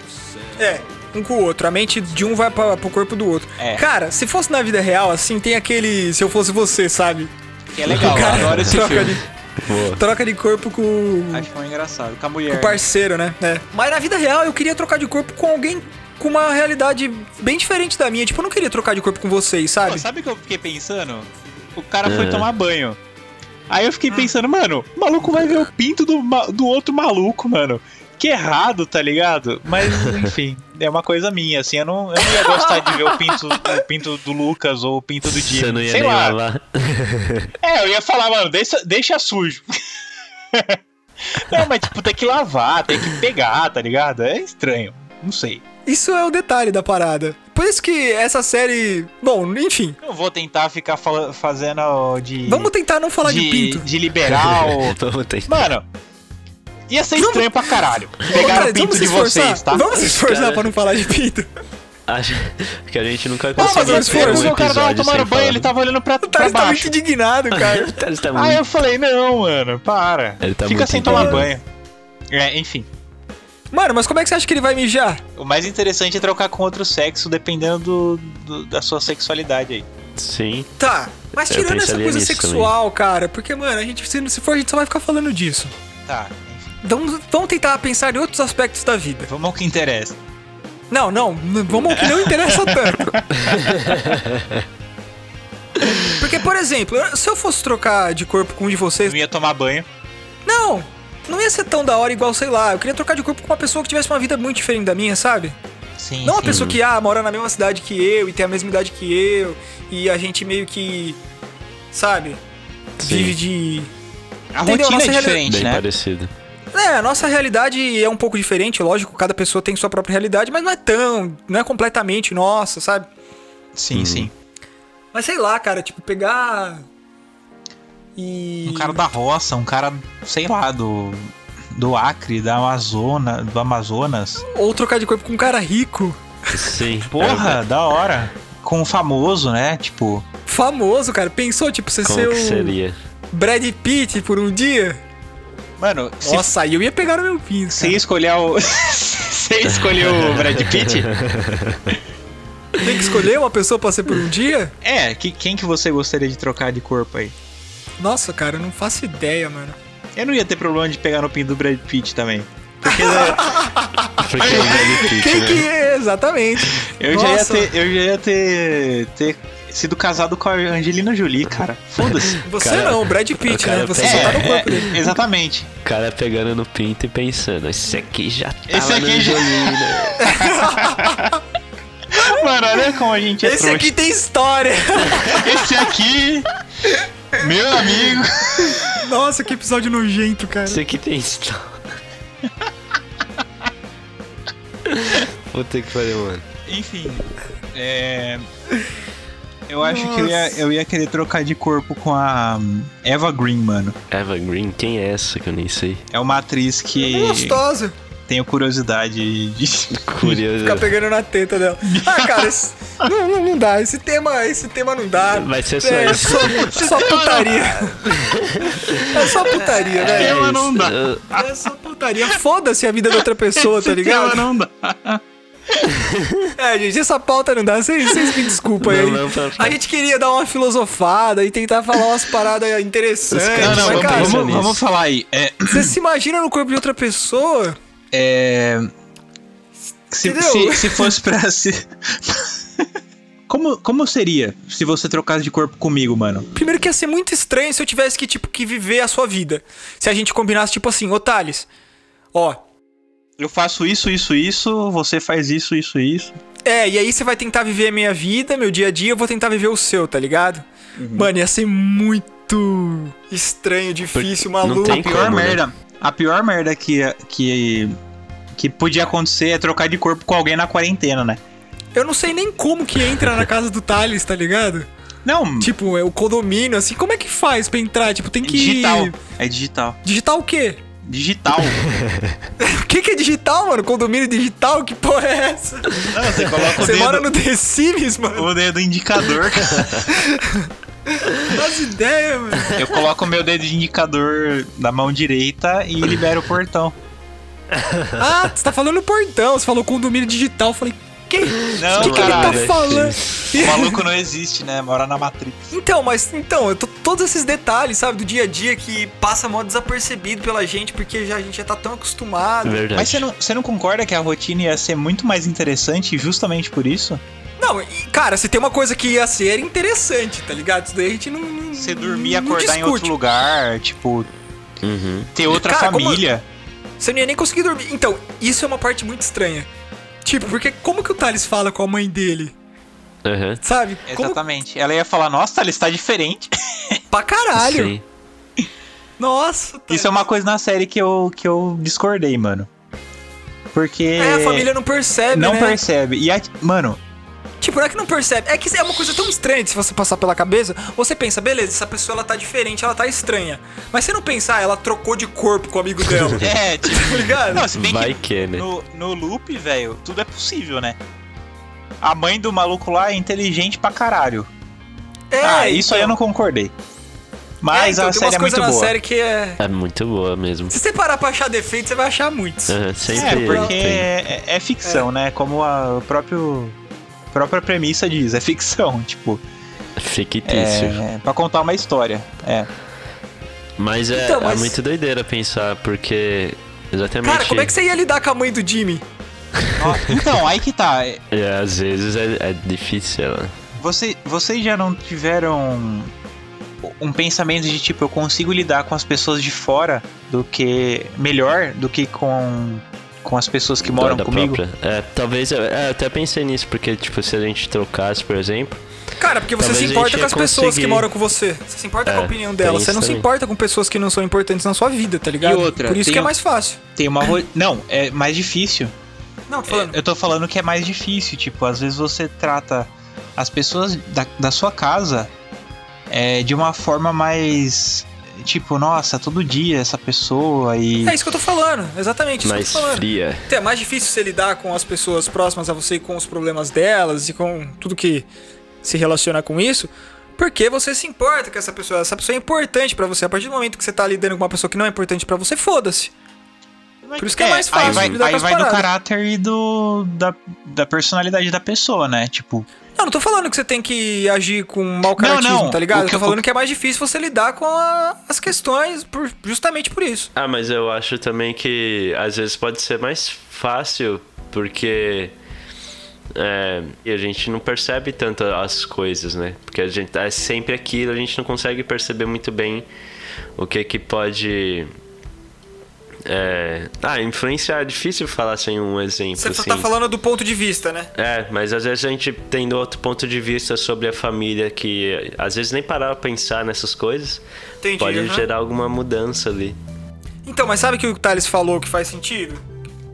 É, um com o outro. A mente de um vai pra, pro corpo do outro.
É.
Cara, se fosse na vida real, assim, tem aquele. Se eu fosse você, sabe?
Que é legal,
o cara
adoro esse
troca
filme.
de, troca de corpo com
Acho que foi engraçado. Com a mulher.
com o parceiro, né? É. Mas na vida real, eu queria trocar de corpo com alguém com uma realidade bem diferente da minha. Tipo, eu não queria trocar de corpo com vocês,
Pô,
sabe?
sabe o que eu fiquei pensando? O cara foi
É.
tomar banho. Aí eu fiquei pensando, mano, o maluco vai ver o pinto do, do outro maluco, mano. Que errado, tá ligado? Mas, enfim, é uma coisa minha, assim, eu não, eu não ia gostar de ver o pinto, o pinto do Lucas ou o pinto do Diego.
Você não ia
Sei
nem
lá.
lavar.
É, eu ia falar, mano, deixa, deixa sujo. não, mas tipo, tem que lavar, tem que pegar, tá ligado? É estranho. Não sei.
Isso é o detalhe da parada. Por isso que essa série. Bom, enfim.
Não vou tentar ficar fazendo de.
Vamos tentar não falar de,
de,
pinto.
de liberal.
Vamos tentar.
Mano, ia ser estranho pra caralho.
Ô,
Pegar
Thales,
o pinto de vocês, tá?
Vamos se esforçar
Cara.
pra não falar de pinto.
Acho que a gente nunca
Vamos fazer
conseguiu
esforço.
ter um
o cara tava tomando banho,
falar.
ele tava olhando pra,
O
pra
Thales tá muito
baixo.
indignado, cara.
Tá
Aí
muito...
eu falei, não, mano, para.
Ele tá
Fica sem tomar banho. É, enfim.
Mano, mas como é que você acha que ele vai mijar?
O mais interessante é trocar com outro sexo, dependendo do, do- da sua sexualidade aí.
Sim.
Tá. Mas tirando essa coisa sexual, cara, porque, mano, a gente, se, se for, a gente só vai ficar falando disso.
Tá.
Vamos, vamos tentar pensar em outros aspectos da vida.
Vamos ao que interessa.
Não, não, vamos ao que não interessa tanto. Porque, por exemplo, se eu fosse trocar de corpo com um de vocês.
Eu ia tomar banho.
Não, não ia ser tão da hora igual, sei lá. Eu queria trocar de corpo com uma pessoa que tivesse uma vida muito diferente da minha, sabe?
Sim,
Não uma
sim.
pessoa que, ah, mora na mesma cidade que eu e tem a mesma idade que eu. E a gente meio que. Sabe?
Sim.
Vive de.
A
Entendeu?
rotina
Nossa
é diferente,
Bem
né?
parecido.
É, a nossa realidade é um pouco diferente, lógico, cada pessoa tem sua própria realidade, mas não é tão. Não é completamente nossa, sabe?
Sim,
Uhum.
sim.
Mas sei lá, cara, tipo, pegar. E.
Um cara da roça, um cara, sei lá, do. Do Acre, da Amazônia, do Amazonas.
Ou trocar de corpo com um cara rico.
Sim.
Porra, da hora. Com um famoso, né? Tipo.
Famoso, cara. Pensou, tipo, você
Como
ser
que
o
seria?
Brad Pitt por um dia?
Mano, se
Nossa, aí eu ia pegar no meu pinto. cara.
escolher o. Você escolheu o Brad Pitt?
Tem que escolher uma pessoa pra ser por um dia?
É, que, quem que você gostaria de trocar de corpo aí?
Nossa, cara, eu não faço ideia, mano.
Eu não ia ter problema de pegar no pinto do Brad Pitt também. Porque né,
Porque é o Brad Pitt,
Quem
né?
que é? Exatamente.
eu, já ia
Nossa.
ter, eu já ia ter, ter sido casado com a Angelina Jolie, cara. Foda-se.
Você
Cara,
não, o Brad Pitt, né? Você
pega-
só tá no
É,
corpo
é,
dele.
exatamente.
O cara pegando no pinto e pensando, esse aqui já tá
Esse aqui já- Mano, olha como a gente é
Esse
trouxa.
aqui tem história.
Esse aqui, meu amigo.
Nossa, que episódio nojento, cara.
Esse aqui tem história. Puta que pariu, mano.
Enfim, é... Eu acho que eu ia, eu ia querer trocar de corpo com a hum, Eva Green, mano.
Eva Green, quem é essa que eu nem sei?
É uma atriz que
Gostosa.
tenho curiosidade de...
Curioso.
Ficar pegando na teta dela. Ah, cara, esse- não, não, não dá. Esse tema, esse tema não dá.
Vai ser só
é,
isso.
só, só putaria. É só putaria, velho.
tema não dá.
Eu-
É só putaria. Foda-se a vida da outra pessoa, tá ligado?
não dá.
É, gente, essa pauta não dá. Vocês, vocês me desculpam aí.
Não, não, pra-
A gente queria dar uma filosofada e tentar falar umas paradas interessantes.
Os caras
Não, não,
mas,
vamos,
cara,
vamos,
nisso.
vamos falar aí. É,
você se imagina no corpo de outra pessoa?
é, se, se, se fosse pra... Se... Como, como seria se você trocasse de corpo comigo, mano?
Primeiro que ia ser muito estranho se eu tivesse que, tipo, que viver a sua vida. Se a gente combinasse, tipo assim, ô Thales, ó,
Eu faço isso, isso, isso, você faz isso, isso, isso.
É, e aí você vai tentar viver a minha vida, meu dia a dia, eu vou tentar viver o seu, tá ligado? Mano, ia ser muito estranho, difícil, maluco.
tem
A pior
como, né?
merda, a pior merda que, que, que podia acontecer é trocar de corpo com alguém na quarentena, né?
Eu não sei nem como que entra na casa do Thales, tá ligado?
Não,
Tipo, é o condomínio, assim, como é que faz pra entrar? Tipo, tem que.
digital. É digital.
Digital o quê?
Digital.
O que, que é digital, mano? Condomínio digital? Que porra é essa?
Não, você coloca o
Você
dedo,
mora no The Sims, mano?
o dedo indicador.
Faz ideia, mano.
Eu coloco o meu dedo indicador na mão direita e libero o portão.
ah, você tá falando portão, você falou condomínio digital. Eu falei, que?
Não,
o que, que ele tá falando?
O maluco não existe, né? Mora na Matrix.
Então, mas então, eu tô, todos esses detalhes, sabe, do dia a dia que passa mó desapercebido pela gente, porque já, a gente já tá tão acostumado.
Verdade.
Mas você não, você não concorda que a rotina ia ser muito mais interessante justamente por isso?
Não, e, cara, se tem uma coisa que ia ser interessante, tá ligado? Isso daí a gente não. não
Você dormir e
não
acordar em outro lugar, tipo,
Uhum.
ter outra
Cara, como-
família.
Você não ia nem conseguir dormir. Então, isso é uma parte muito estranha. Tipo, porque como que o Thales fala com a mãe dele?
Uhum.
Sabe? Como
Exatamente. Ela ia falar, nossa, ele está diferente.
pra caralho.
Sim.
Nossa. Thales.
Isso é uma coisa na série que eu, que eu discordei, mano. Porque.
É, a família não percebe,
não
né?
percebe. E, a, mano,
Tipo, não é que não percebe. É que é uma coisa tão estranha se você passar pela cabeça. Você pensa, beleza, essa pessoa ela tá diferente, ela tá estranha. Mas você não pensa, ah, ela trocou de corpo com o amigo dela.
é, tipo.
tá ligado?
Não, se bem
Vai
que,
que, né?
no, no loop, velho, tudo é possível, né? A mãe do maluco lá é inteligente pra caralho.
É,
ah, isso
então.
aí eu não concordei.
É,
Mas
então,
a
tem
série
umas
é muito boa.
série que é.
É muito boa mesmo.
Se você parar pra achar defeito, você vai achar muitos.
Uhum,
É,
Sempre
porque é, é ficção, né? Como a o próprio própria premissa diz, é ficção, tipo,
Fictício.
é para contar uma história. É.
Mas, é,
Então, mas-
é muito doideira pensar, porque exatamente.
Cara, como é que você ia lidar com a mãe do Jimmy?
Então, aí que tá.
É, às vezes é, é difícil. né?
Você, vocês já não tiveram um pensamento de tipo, eu consigo lidar com as pessoas de fora do que melhor do que com com as pessoas que moram comigo?
própria. É, talvez. eu- É, eu até pensei nisso, porque, tipo, se a gente trocasse, por exemplo.
Cara, porque você se importa com as
ia
pessoas que
conseguir.
moram com você. Você se importa com a
É,
opinião delas. Você não se
também.
importa com pessoas que não são importantes na sua vida, tá ligado?
outra,
Por isso que é mais fácil.
Tem uma ro... não, é mais difícil.
Não, tô falando.
Eu tô falando que é mais difícil, tipo, às vezes você trata as pessoas da, da sua casa é, de uma forma mais. Tipo, nossa, todo dia essa pessoa e.
É isso que eu tô falando, exatamente isso
mais
que eu tô falando.
fria.
Então, É mais difícil você lidar com as pessoas próximas a você e com os problemas delas e com tudo que se relaciona com isso, porque você se importa com essa pessoa. Essa pessoa é importante pra você. A partir do momento que você tá lidando com uma pessoa que não é importante pra você, foda-se. Por isso que é mais fácil
Aí vai,
lidar com
aí
as
vai do caráter e do, da, da personalidade da pessoa, né? Tipo,
Não, não tô falando que você tem que agir com mau caratismo,
não,
tá ligado?
o
Eu tô
eu-
falando que é mais difícil você lidar com a- as questões por- justamente por isso.
Ah, mas eu acho também que às vezes pode ser mais fácil, porque. É, e a gente não percebe tanto as coisas, né? Porque a gente é sempre aquilo, a gente não consegue perceber muito bem o que que pode. É, ah, influenciar é difícil falar sem um exemplo.
Você
assim.
tá falando do ponto de vista, né?
É, mas às vezes a gente tendo outro ponto de vista sobre a família que às vezes nem parar pra pensar nessas coisas
Entendi.
pode
aham.
gerar alguma mudança ali.
Então, mas sabe que o Thales falou que faz sentido?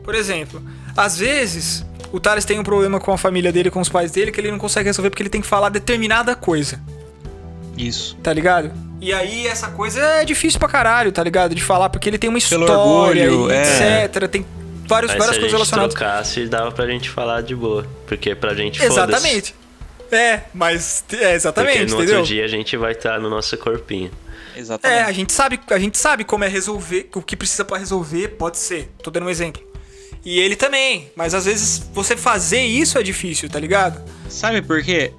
Por exemplo, às vezes o Thales tem um problema com a família dele, com os pais dele, que ele não consegue resolver porque ele tem que falar determinada coisa,
isso.
tá ligado? E aí essa coisa é difícil pra caralho, tá ligado? De falar, porque ele tem uma
Pelo
história,
orgulho,
e
é.
etc. Tem vários,
Aí
várias
se a
coisas
gente
relacionadas.
trocasse, dava pra gente falar de boa. Porque pra gente.
Exatamente. É, mas. É, exatamente,
Porque no
entendeu?
outro dia a gente vai estar no nosso corpinho.
Exatamente.
É, a gente sabe, a gente sabe como é resolver, o que precisa pra resolver, pode ser. Tô dando um exemplo. E ele também, mas às vezes você fazer isso é difícil, tá ligado?
Sabe por quê?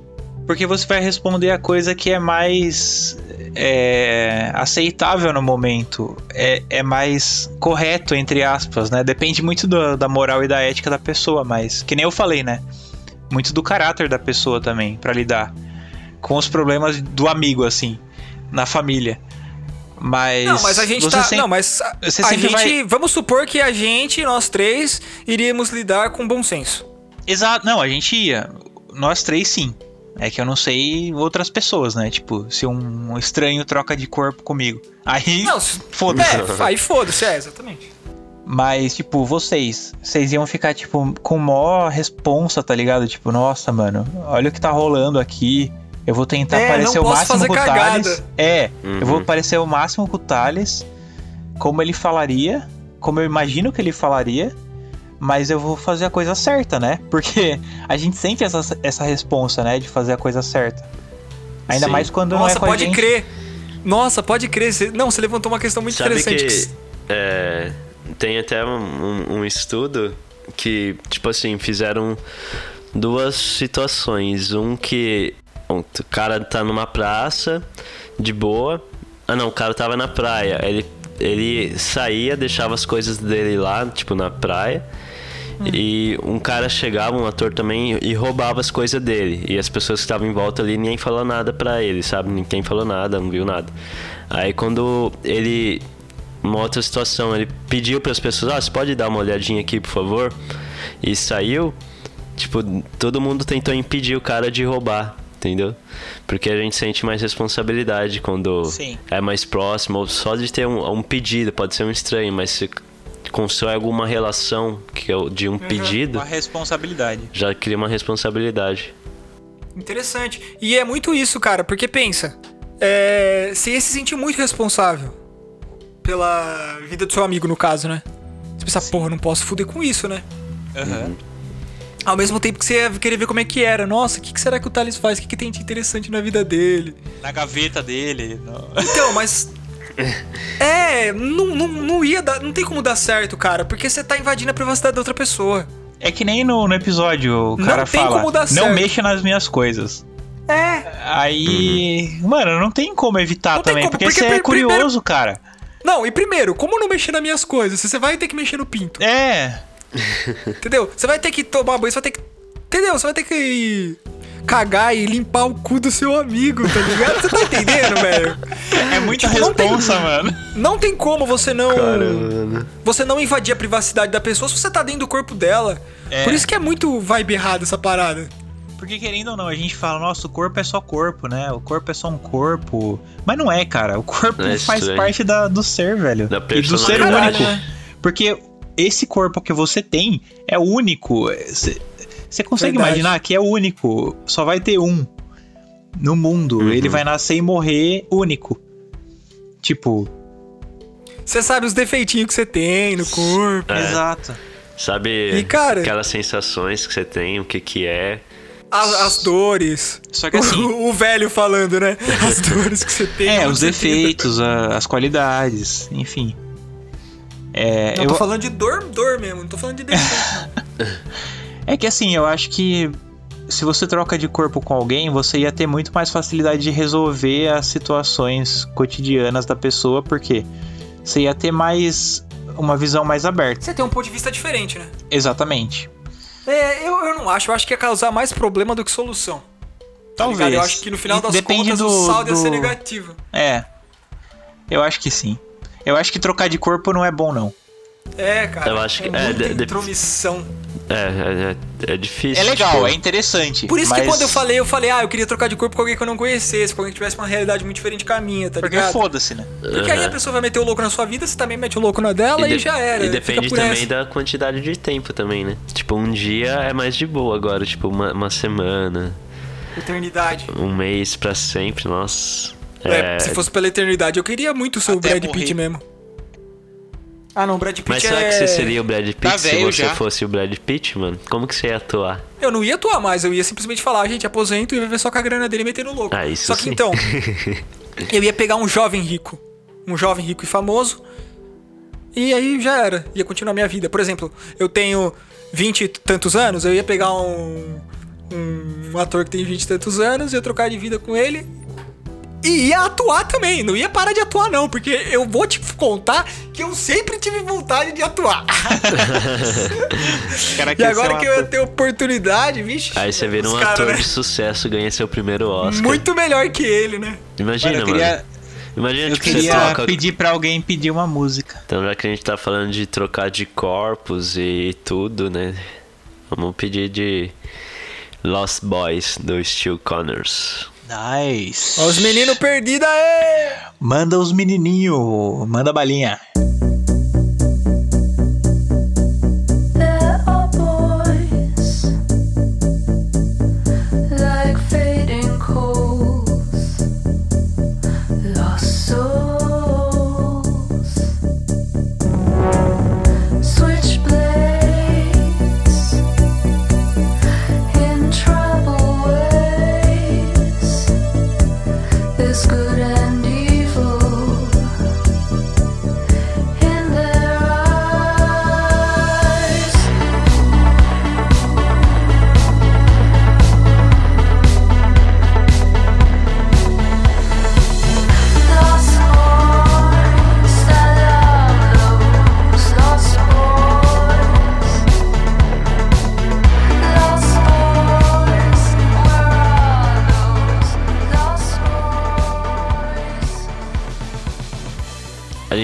Porque você vai responder a coisa que é mais é, aceitável no momento. É, é mais correto, entre aspas, né? Depende muito do- da moral e da ética da pessoa, mas que nem eu falei, né? Muito do caráter da pessoa também, pra lidar com os problemas do amigo, assim, na família. Mas.
Não, mas a gente tá.
sempre-
Não, mas a, a gente.
vai-
Vamos supor que a gente, nós três, iríamos lidar com bom senso.
Exato, não, a gente ia. Nós três sim. É que eu não sei outras pessoas, né? Tipo, se um estranho troca de corpo comigo. Aí. Foda-se.
É, aí foda-se, é, exatamente.
Mas, tipo, vocês. Vocês iam ficar, tipo, com mó responsa, tá ligado? Tipo, nossa, mano, olha o que tá rolando aqui. Eu vou tentar
É,
parecer o máximo com o. Thales. É,
Uhum.
eu vou parecer o máximo com o Thales. Como ele falaria. Como eu imagino que ele falaria. Mas eu vou fazer a coisa certa, né? Porque a gente sente essa, essa responsa, né? De fazer a coisa certa. Ainda
Sim.
mais quando não
Nossa,
é com a
pode
gente.
crer. Nossa, pode crer. Você- Não, você levantou uma questão muito
Sabe
interessante.
que. É, tem até um, um- um estudo que, tipo assim, fizeram duas situações. Um que um, o cara tá numa praça, de boa. Ah não, o cara tava na praia. Ele, ele saía, deixava as coisas dele lá, tipo, na praia. E um cara chegava, um ator também, e roubava as coisas dele. E as pessoas que estavam em volta ali, ninguém falou nada pra ele, sabe? Ninguém falou nada, não viu nada. Aí quando ele. Uma outra situação, ele pediu para as pessoas: Ah, você pode dar uma olhadinha aqui, por favor? E saiu. Tipo, todo mundo tentou impedir o cara de roubar, entendeu? Porque a gente sente mais responsabilidade quando
Sim.
é mais próximo, ou só de ter um, um pedido, pode ser um estranho, mas se constrói alguma relação que é de um pedido,
Uma responsabilidade.
já cria uma responsabilidade.
Interessante. E é muito isso, cara, porque pensa, é, você ia se sentir muito responsável pela vida do seu amigo, no caso, né? Você pensa, porra, não posso fuder com isso, né?
Aham.
Ao mesmo tempo que você ia querer ver como é que era. Nossa, o que, que será que o Thales faz? O que, que tem de interessante na vida dele?
Na gaveta dele. no-
Então, mas. É, não, não, não ia dar. Não tem como dar certo, cara, porque você tá invadindo a privacidade da outra pessoa.
É que nem no, no episódio o
Não
cara
tem
fala:
como dar
Não
certo."
mexa nas minhas coisas.
É.
Aí. Mano, não tem como evitar
Não tem
também,
como,
porque,
porque
você é
pri- primeiro-
curioso, cara.
Não, e primeiro, como não mexer nas minhas coisas? Você vai ter que mexer no pinto.
É.
Entendeu? Você vai ter que tomar banho, você vai ter que. Entendeu? Você vai ter que cagar e limpar o cu do seu amigo, tá ligado? Você tá entendendo, velho?
É muita
Tipo, não tem-
responsa, mano.
Não tem como você não.
Caramba.
Você não invadir a privacidade da pessoa se você tá dentro do corpo dela.
É.
Por isso que é muito vibe errada essa parada.
Porque querendo ou não, a gente fala, nosso corpo é só corpo, né? O corpo é só um corpo. Mas não é, cara. O corpo
É
faz parte da, do ser, velho.
Da
e do ser único.
Né?
Porque esse corpo que você tem é único. Você consegue
Verdade.
imaginar que é único. Só vai ter um no mundo.
Uhum.
Ele vai nascer e morrer único. Tipo,
Você sabe os defeitinhos que você tem no corpo.
É.
exato.
Sabe
E, cara-
aquelas sensações que você tem, o que que é.
As, as dores.
Só que assim-
O, o velho falando, né? As dores que você tem.
É, os defeitos, a- as qualidades, enfim. É.
Não,
eu-
tô falando de dor, dor mesmo. Não tô falando de defeito.
É que assim, eu acho que se você troca de corpo com alguém, você ia ter muito mais facilidade de resolver as situações cotidianas da pessoa, porque você ia ter mais uma visão mais aberta.
Você tem um ponto de vista diferente, né?
Exatamente.
É, eu, eu não acho. Eu acho que ia causar mais problema do que solução. Tá
Talvez.
ligado? Eu acho que no final das
depende
contas
do-
o saldo ia ser
do-
negativo.
É. Eu acho que sim. Eu acho que trocar de corpo não é bom, não.
É, cara.
Eu acho que-
é
é,
muita
de- de-
intromissão.
É, é, é, é difícil.
É legal,
tipo,
é interessante.
Por isso que
mas-
quando eu falei, eu falei, ah, eu queria trocar de corpo com alguém que eu não conhecesse, com alguém que tivesse uma realidade muito diferente com a minha, tá
Porque
ligado?
foda-se, né?
Porque aí a pessoa vai meter o louco na sua vida, você também mete o louco na dela e,
de-
já era.
E depende também
essa.
da quantidade de tempo também, né? Tipo, um dia é mais de boa agora, tipo, uma, uma semana,
Eternidade.
um mês pra sempre, nossa.
É,
É,
se fosse pela eternidade, eu queria muito ser o Brad
morrer.
Pitt mesmo. Ah, não, o Brad Pitt
Mas
é...
será que você seria o Brad Pitt
Tá
se você
já.
fosse o Brad Pitt, mano? Como que você ia atuar?
Eu não ia atuar mais, eu ia simplesmente falar, "Ah, gente, aposento e viver só com a grana dele metendo louco.
Ah, isso
só que
sim.
então, eu ia pegar um jovem rico, um jovem rico e famoso, e aí já era, ia continuar minha vida. Por exemplo, eu tenho 20 e tantos anos, eu ia pegar um, um ator que tem 20 e tantos anos, ia trocar de vida com ele e ia atuar também. Não ia parar de atuar, não, porque eu vou te contar que eu sempre tive vontade de atuar.
Cara,
e agora que eu ia ter oportunidade, vixe.
Aí você vira um
cara,
ator
né?
de sucesso, ganha seu primeiro Oscar.
Muito melhor que ele, né?
Imagina,
Mano, eu
mano.
queria,
Imagina,
eu
tipo, você
queria
troca...
pedir pra alguém pedir uma música.
Então, já que a gente tá falando de trocar de corpos e tudo, né? Vamos pedir de Lost Boys, do Steel Connors.
Nice.
Ó, os meninos perdidos aí!
Manda os menininho, manda balinha.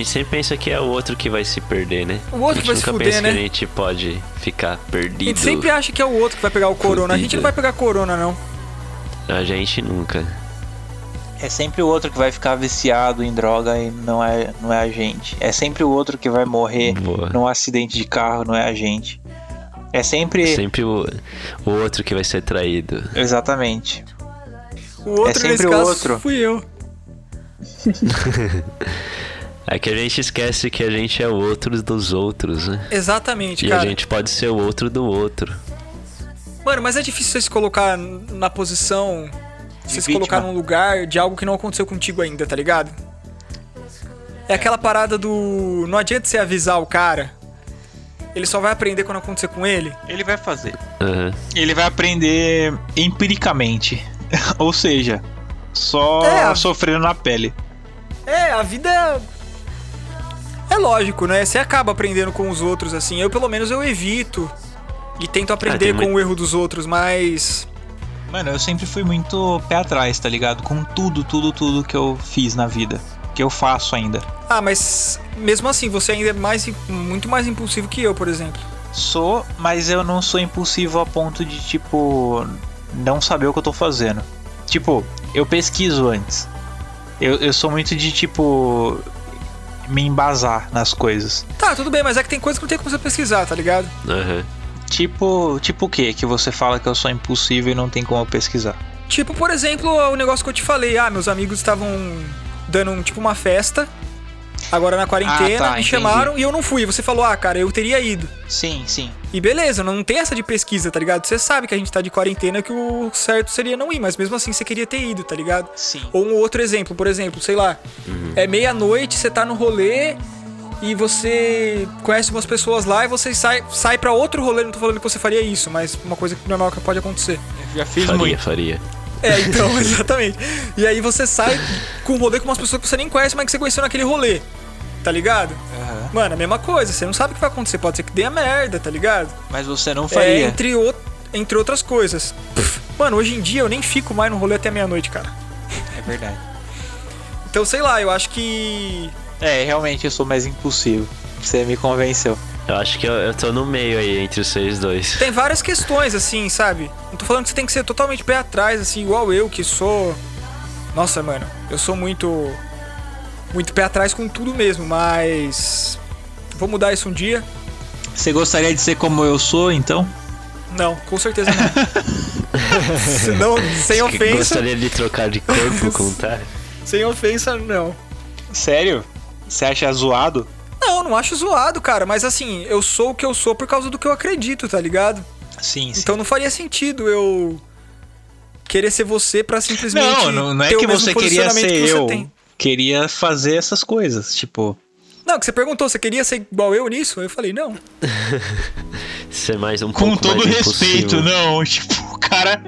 Gente sempre pensa que é o outro que vai se perder, né?
O outro
a gente
vai se
nunca
fuder,
pensa
né?
que a gente pode ficar
A
perdido.
gente sempre acha que é o outro que vai pegar o corona. A gente não vai pegar corona, não.
A gente nunca.
É sempre o outro que vai ficar viciado em droga e não é, não é a gente. É sempre o outro que vai morrer
Boa.
num acidente de carro, não é a gente. É sempre.
Sempre o, o outro que vai ser traído.
Exatamente.
O outro,
sempre
nesse
o
caso,
outro.
fui eu.
É que a gente esquece que a gente é o outro dos outros, né?
Exatamente,
E
cara.
a gente pode ser o outro do outro.
Mano, mas é difícil você se colocar na posição. Você se colocar num lugar de algo que não aconteceu contigo ainda, tá ligado? É aquela parada do. Não adianta você avisar o cara. Ele só vai aprender quando acontecer com ele.
Ele vai fazer.
Aham.
Ele vai aprender empiricamente. Ou seja, só
É.
sofrendo na pele.
É, a vida é. Lógico, né? Você acaba aprendendo com os outros, assim. Eu, pelo menos, eu evito. E tento aprender
tem
com
muito-
o erro dos outros, mas.
Mano, eu sempre fui muito pé atrás, tá ligado? Com tudo, tudo, tudo que eu fiz na vida. Que eu faço ainda.
Ah, mas mesmo assim, você ainda é mais, muito mais impulsivo que eu, por exemplo.
Sou, mas eu não sou impulsivo a ponto de, tipo, não saber o que eu tô fazendo. Tipo, eu pesquiso antes. Eu, eu sou muito de, tipo, me embasar nas coisas.
Tá, tudo bem, mas é que tem coisa que não tem como você pesquisar, tá ligado?
Aham.
Tipo, tipo o quê? Que você fala que eu sou impulsivo e não tem como eu pesquisar.
Tipo, por exemplo, o negócio que eu te falei. Ah, meus amigos estavam dando um, tipo uma festa. Agora na quarentena,
Ah, tá,
me
entendi.
chamaram e eu não fui. Você falou, ah, cara, eu teria ido.
Sim, sim.
E beleza, não tem essa de pesquisa, tá ligado? Você sabe que a gente tá de quarentena que o certo seria não ir, mas mesmo assim você queria ter ido, tá ligado?
Sim.
Ou um outro exemplo, por exemplo, sei lá, é meia-noite, você tá no rolê e você conhece umas pessoas lá e você sai, sai pra outro rolê, não tô falando que você faria isso, mas uma coisa que normal que pode acontecer.
Eu já fiz
Faria,
muito.
faria.
É, então, exatamente. E aí você sai com um rolê com umas pessoas que você nem conhece, mas que você conheceu naquele rolê. Tá ligado?
Aham.
Mano, a mesma coisa, você não sabe o que vai acontecer, pode ser que dê a merda, tá ligado?
Mas você não
É,
faria.
entre, o- entre outras coisas. Pff, Mano, hoje em dia eu nem fico mais no rolê até meia-noite, cara.
É verdade.
Então, sei lá, eu acho que.
É, realmente eu sou mais impulsivo. Você me convenceu.
Eu acho que eu, eu tô no meio aí entre vocês dois.
Tem várias questões, assim, sabe? Não tô falando que você tem que ser totalmente pé atrás, assim, igual eu, que sou. Nossa, mano, eu sou muito. Muito pé atrás com tudo mesmo, mas. Vou mudar isso um dia.
Você gostaria de ser como eu sou, então?
Não, com certeza não. Se não sem ofensa.
Gostaria de trocar de corpo com o Thay?
Sem ofensa, não.
Sério? Você acha zoado?
Não, não acho zoado, cara, mas assim, eu sou o que eu sou por causa do que eu acredito, tá ligado?
Sim, sim.
Então não faria sentido eu querer ser você pra simplesmente
não, não, não é que você queria ser
que você
eu.
tem.
Queria fazer essas coisas, tipo.
Não, que você perguntou, você queria ser igual eu nisso? Eu falei, não.
Ser mais um
Com
pouco
todo
mais
respeito,
impulsivo.
não. Tipo, o cara.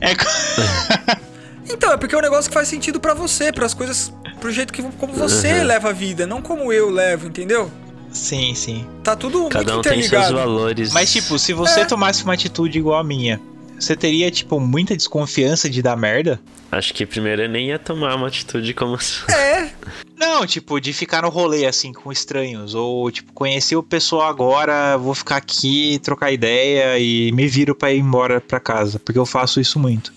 É.
Então, é porque é um negócio que faz sentido pra você, pras coisas, pro jeito que como você
Uhum.
leva a vida, não como eu levo, entendeu?
sim, sim.
Tá tudo
Cada um
muito
tem seus
interligado.
valores.
Mas, tipo, se você
É.
tomasse uma atitude igual a minha, você teria, tipo, muita desconfiança de dar merda?
Acho que primeiro eu nem ia tomar uma atitude como essa.
É,
Não, tipo, de ficar no rolê, assim, com estranhos. Ou, tipo, conheci o pessoal agora, vou ficar aqui, trocar ideia e me viro pra ir embora pra casa. Porque eu faço isso muito.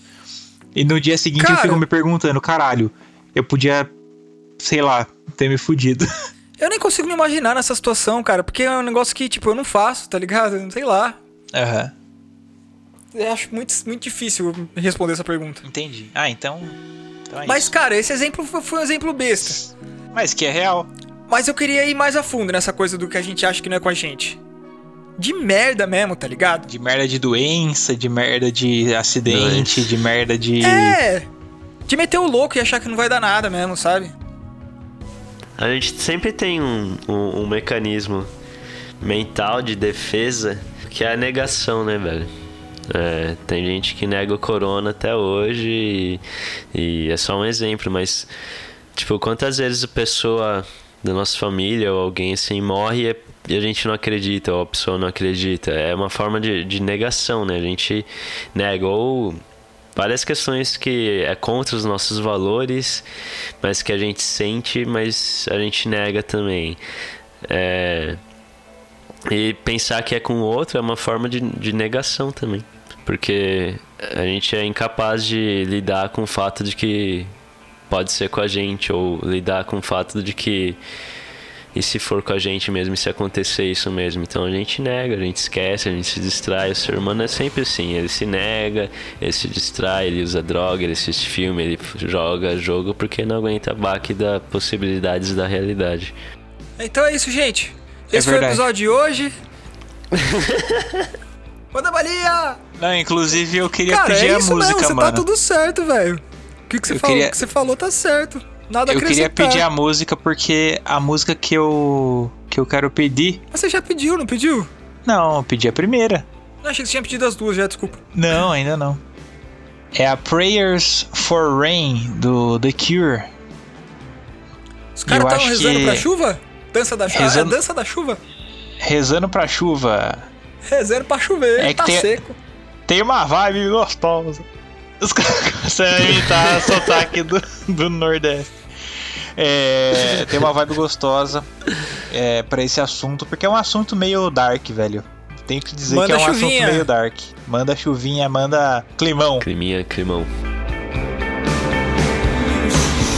E no dia seguinte eu
Cara.
fico me perguntando, caralho, eu podia, sei lá, ter me fudido.
eu nem consigo me imaginar nessa situação, cara, porque é um negócio que, tipo, eu não faço, tá ligado? Sei lá.
Aham,
Eu acho muito, muito difícil responder essa pergunta.
entendi. Ah, então. então é
Mas,
isso.
cara, esse exemplo foi, um exemplo besta.
Mas que é real.
Mas eu queria ir mais a fundo nessa coisa do que a gente acha que não é com a gente. De merda mesmo, tá ligado?
De merda de doença, de merda de acidente, de merda de.
É. De meter o louco e achar que não vai dar nada mesmo, sabe?
A gente sempre tem um, um, um mecanismo mental de defesa que é a negação, né, velho? É, tem gente que nega o corona até hoje e, e é só um exemplo, mas tipo, quantas vezes a pessoa da nossa família ou alguém assim morre e- a gente não acredita, ou a pessoa não acredita. É uma forma de, de negação, né? A gente nega ou várias questões que é contra os nossos valores, mas que a gente sente, mas a gente nega também. É, e pensar que é com o outro é uma forma de, de negação também. Porque a gente é incapaz de lidar com o fato de que pode ser com a gente, ou lidar com o fato de que e se for com a gente mesmo, e se acontecer isso mesmo. Então a gente nega, a gente esquece, a gente se distrai. O ser humano é sempre assim: ele se nega, ele se distrai, ele usa droga, ele assiste filme, ele joga jogo porque não aguenta baque das possibilidades da realidade.
Então é isso, gente.
É
Esse foi o episódio de hoje. Manda balinha!
Não, inclusive eu queria
Cara,
pedir
é
a música,
mesmo, você
mano.
tá tudo certo, velho. O que, que, você
Eu
falou,
queria-
o que você falou tá certo. Nada a
Eu queria pedir a música porque a música que eu que eu quero pedir,
Mas você já pediu, não pediu?
não, eu pedi a primeira.
Não, achei que você tinha pedido as duas já, desculpa.
Não, ainda não. É a Prayers for Rain do The Cure.
Os caras estavam rezando
que-
pra chuva? Dança da chuva?
Rezando-
É dança da chuva?
Rezando pra chuva.
Rezando pra chover,
É que
tá
tem-
seco.
Tem uma vibe gostosa. Os caras começam a imitar o sotaque do, do Nordeste. É, tem uma vibe gostosa é, pra esse assunto, porque é um assunto meio dark, velho. Tenho que dizer
Manda
que é um
chuvinha.
assunto meio dark. Manda chuvinha, manda climão.
Climinha, climão.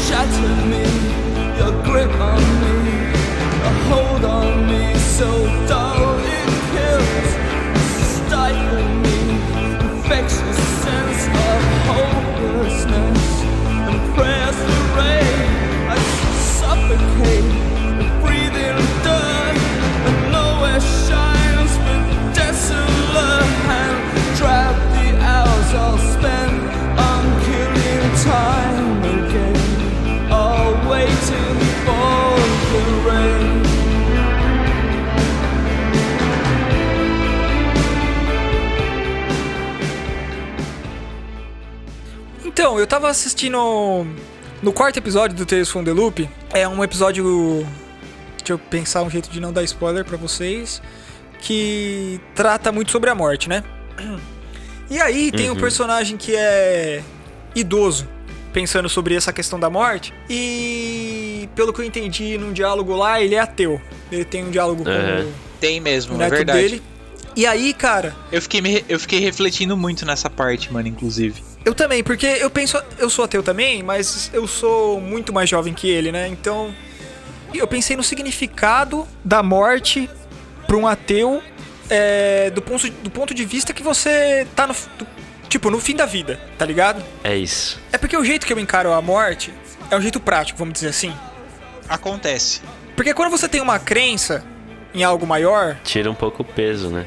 shatter me, your grip on so dull it kills, stifle me, infectious
Então, eu tava assistindo no quarto episódio do Tales from the Loop. É um episódio. Deixa eu pensar um jeito de não dar spoiler pra vocês. Que trata muito sobre a morte, né? E aí tem um personagem que é idoso, pensando sobre essa questão da morte. E pelo que eu entendi num diálogo lá, ele é ateu. Ele tem um diálogo com
Aham.
Tem mesmo,
o
é
neto
verdade.
dele. E aí, cara,
Eu fiquei, me- eu fiquei refletindo muito nessa parte, mano, inclusive.
Eu também, porque eu penso, eu sou ateu também, mas eu sou muito mais jovem que ele, né? Então, eu pensei no significado da morte para um ateu é, do, ponto, do ponto de vista que você tá no, do- tipo, no fim da vida, tá ligado?
É isso.
É porque o jeito que eu encaro a morte é um jeito prático, vamos dizer assim.
Acontece.
Porque quando você tem uma crença em algo maior,
Tira um pouco o peso, né?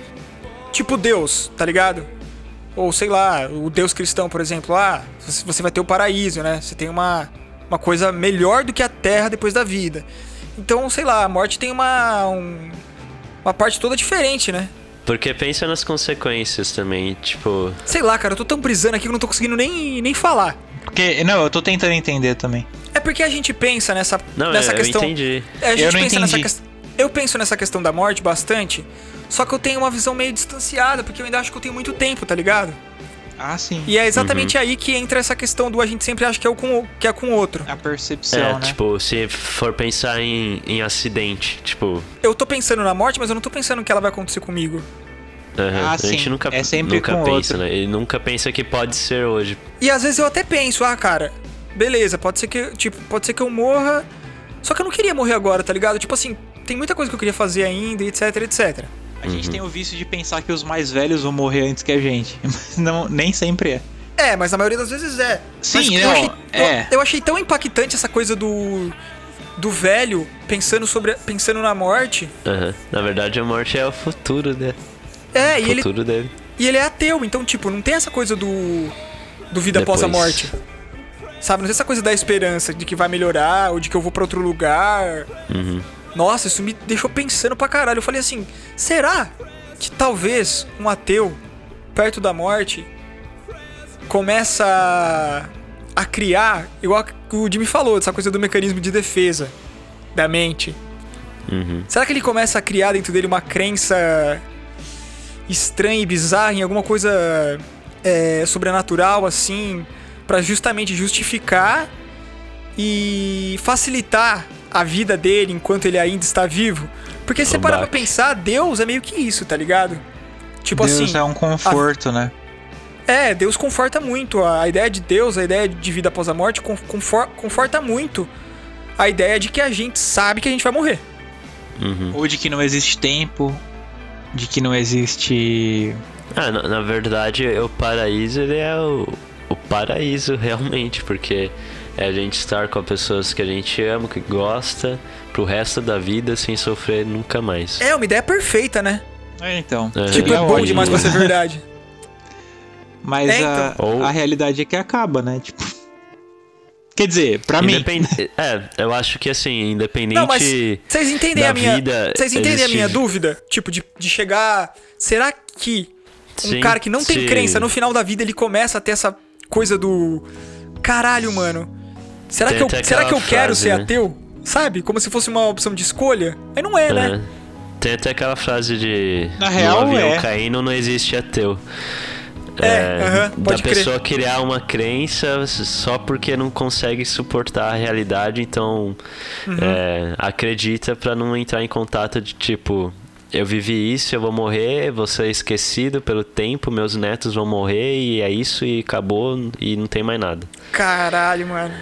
tipo Deus, tá ligado? Ou sei lá, o Deus cristão, por exemplo, ah, você você vai ter o paraíso, né? Você tem uma, uma coisa melhor do que a terra depois da vida. Então, sei lá, a morte tem uma um- uma parte toda diferente, né?
Porque pensa nas consequências também, tipo,
Sei lá, cara, eu tô tão brisando aqui que eu não tô conseguindo nem, nem falar.
Porque, não, eu tô tentando entender também.
É porque a gente pensa nessa,
não,
nessa
eu,
questão.
eu entendi.
É, a gente
Eu não
pensa nessa
entendi.
questão. Eu penso nessa questão da morte bastante, só que eu tenho uma visão meio distanciada, porque eu ainda acho que eu tenho muito tempo, tá ligado?
Ah, sim.
E é exatamente aí que entra essa questão do a gente sempre acha que é, o com, o- que é com o outro.
A percepção,
É,
né?
tipo, se for pensar em, em acidente, tipo,
Eu tô pensando na morte, mas eu não tô pensando que ela vai acontecer comigo.
aham,
Ah,
a gente
sim,
nunca,
é sempre
nunca
com
pensa,
outro.
né? Ele nunca pensa que pode ser hoje.
E às vezes eu até penso, ah, cara, beleza, pode ser que, tipo, pode ser que eu morra. Só que eu não queria morrer agora, tá ligado? Tipo assim, tem muita coisa que eu queria fazer ainda, etc, etc.
A gente tem o vício de pensar que os mais velhos vão morrer antes que a gente. Mas não, nem sempre é.
É, mas na maioria das vezes é.
Sim,
Mas
não,
eu achei,
é.
eu, eu achei tão impactante essa coisa do do velho pensando sobre pensando na morte.
Aham. Na verdade, a morte é o futuro, né?
É,
O
e ele
futuro dele.
e ele é ateu, então tipo, não tem essa coisa do do vida após a
Depois.
morte. Sabe, não tem essa coisa da esperança de que vai melhorar ou de que eu vou pra outro lugar.
Uhum.
Nossa, isso me deixou pensando pra caralho. Eu falei assim: será que talvez um ateu, perto da morte, começa a, criar, igual que o Jimmy falou, dessa coisa do mecanismo de defesa da mente?
Uhum.
Será que ele começa a criar dentro dele uma crença estranha e bizarra em alguma coisa é, sobrenatural, assim, pra justamente justificar e facilitar a vida dele enquanto ele ainda está vivo. Porque se você parar pra pensar, Deus é meio que isso, tá ligado? Tipo
Deus
assim.
é um conforto, né?
É, Deus conforta muito. A ideia de Deus, a ideia de vida após a morte, con- confor- conforta muito a ideia de que a gente sabe que a gente vai morrer.
Uhum.
Ou de que não existe tempo, de que não existe.
Ah, na, na verdade, o paraíso ele é o, o paraíso realmente, porque é a gente estar com as pessoas que a gente ama, que gosta, pro resto da vida sem sofrer nunca mais.
É uma ideia perfeita, né?
É, então.
É.
Tipo, é
Seria
bom demais pra ser verdade.
Mas
É,
a,
então. Ou-
a realidade é que acaba, né? Tipo. Quer dizer, pra mim.
Independ- É, eu acho que assim, independente.
Não, mas vocês entendem
da
a minha.
vida
Vocês entendem a minha dúvida? Tipo, de, de chegar. Será que um
Sim,
cara que não tem
sim.
crença, no final da vida, ele começa a ter essa coisa do. Caralho, mano. Será
Tem
que eu, será que eu
aquela
quero
frase,
ser
né?
ateu? Sabe? Como se fosse uma opção de escolha. Mas não é, né?
É. Tem até aquela frase de
Na
no
real,
avião
é.
caindo não existe ateu.
É, aham,
da
pode crer.
pessoa criar uma crença só porque não consegue suportar a realidade, então
Uhum.
é, acredita pra não entrar em contato de tipo eu vivi isso, eu vou morrer, vou ser esquecido pelo tempo, meus netos vão morrer e é isso e acabou e não tem mais nada.
Caralho, mano.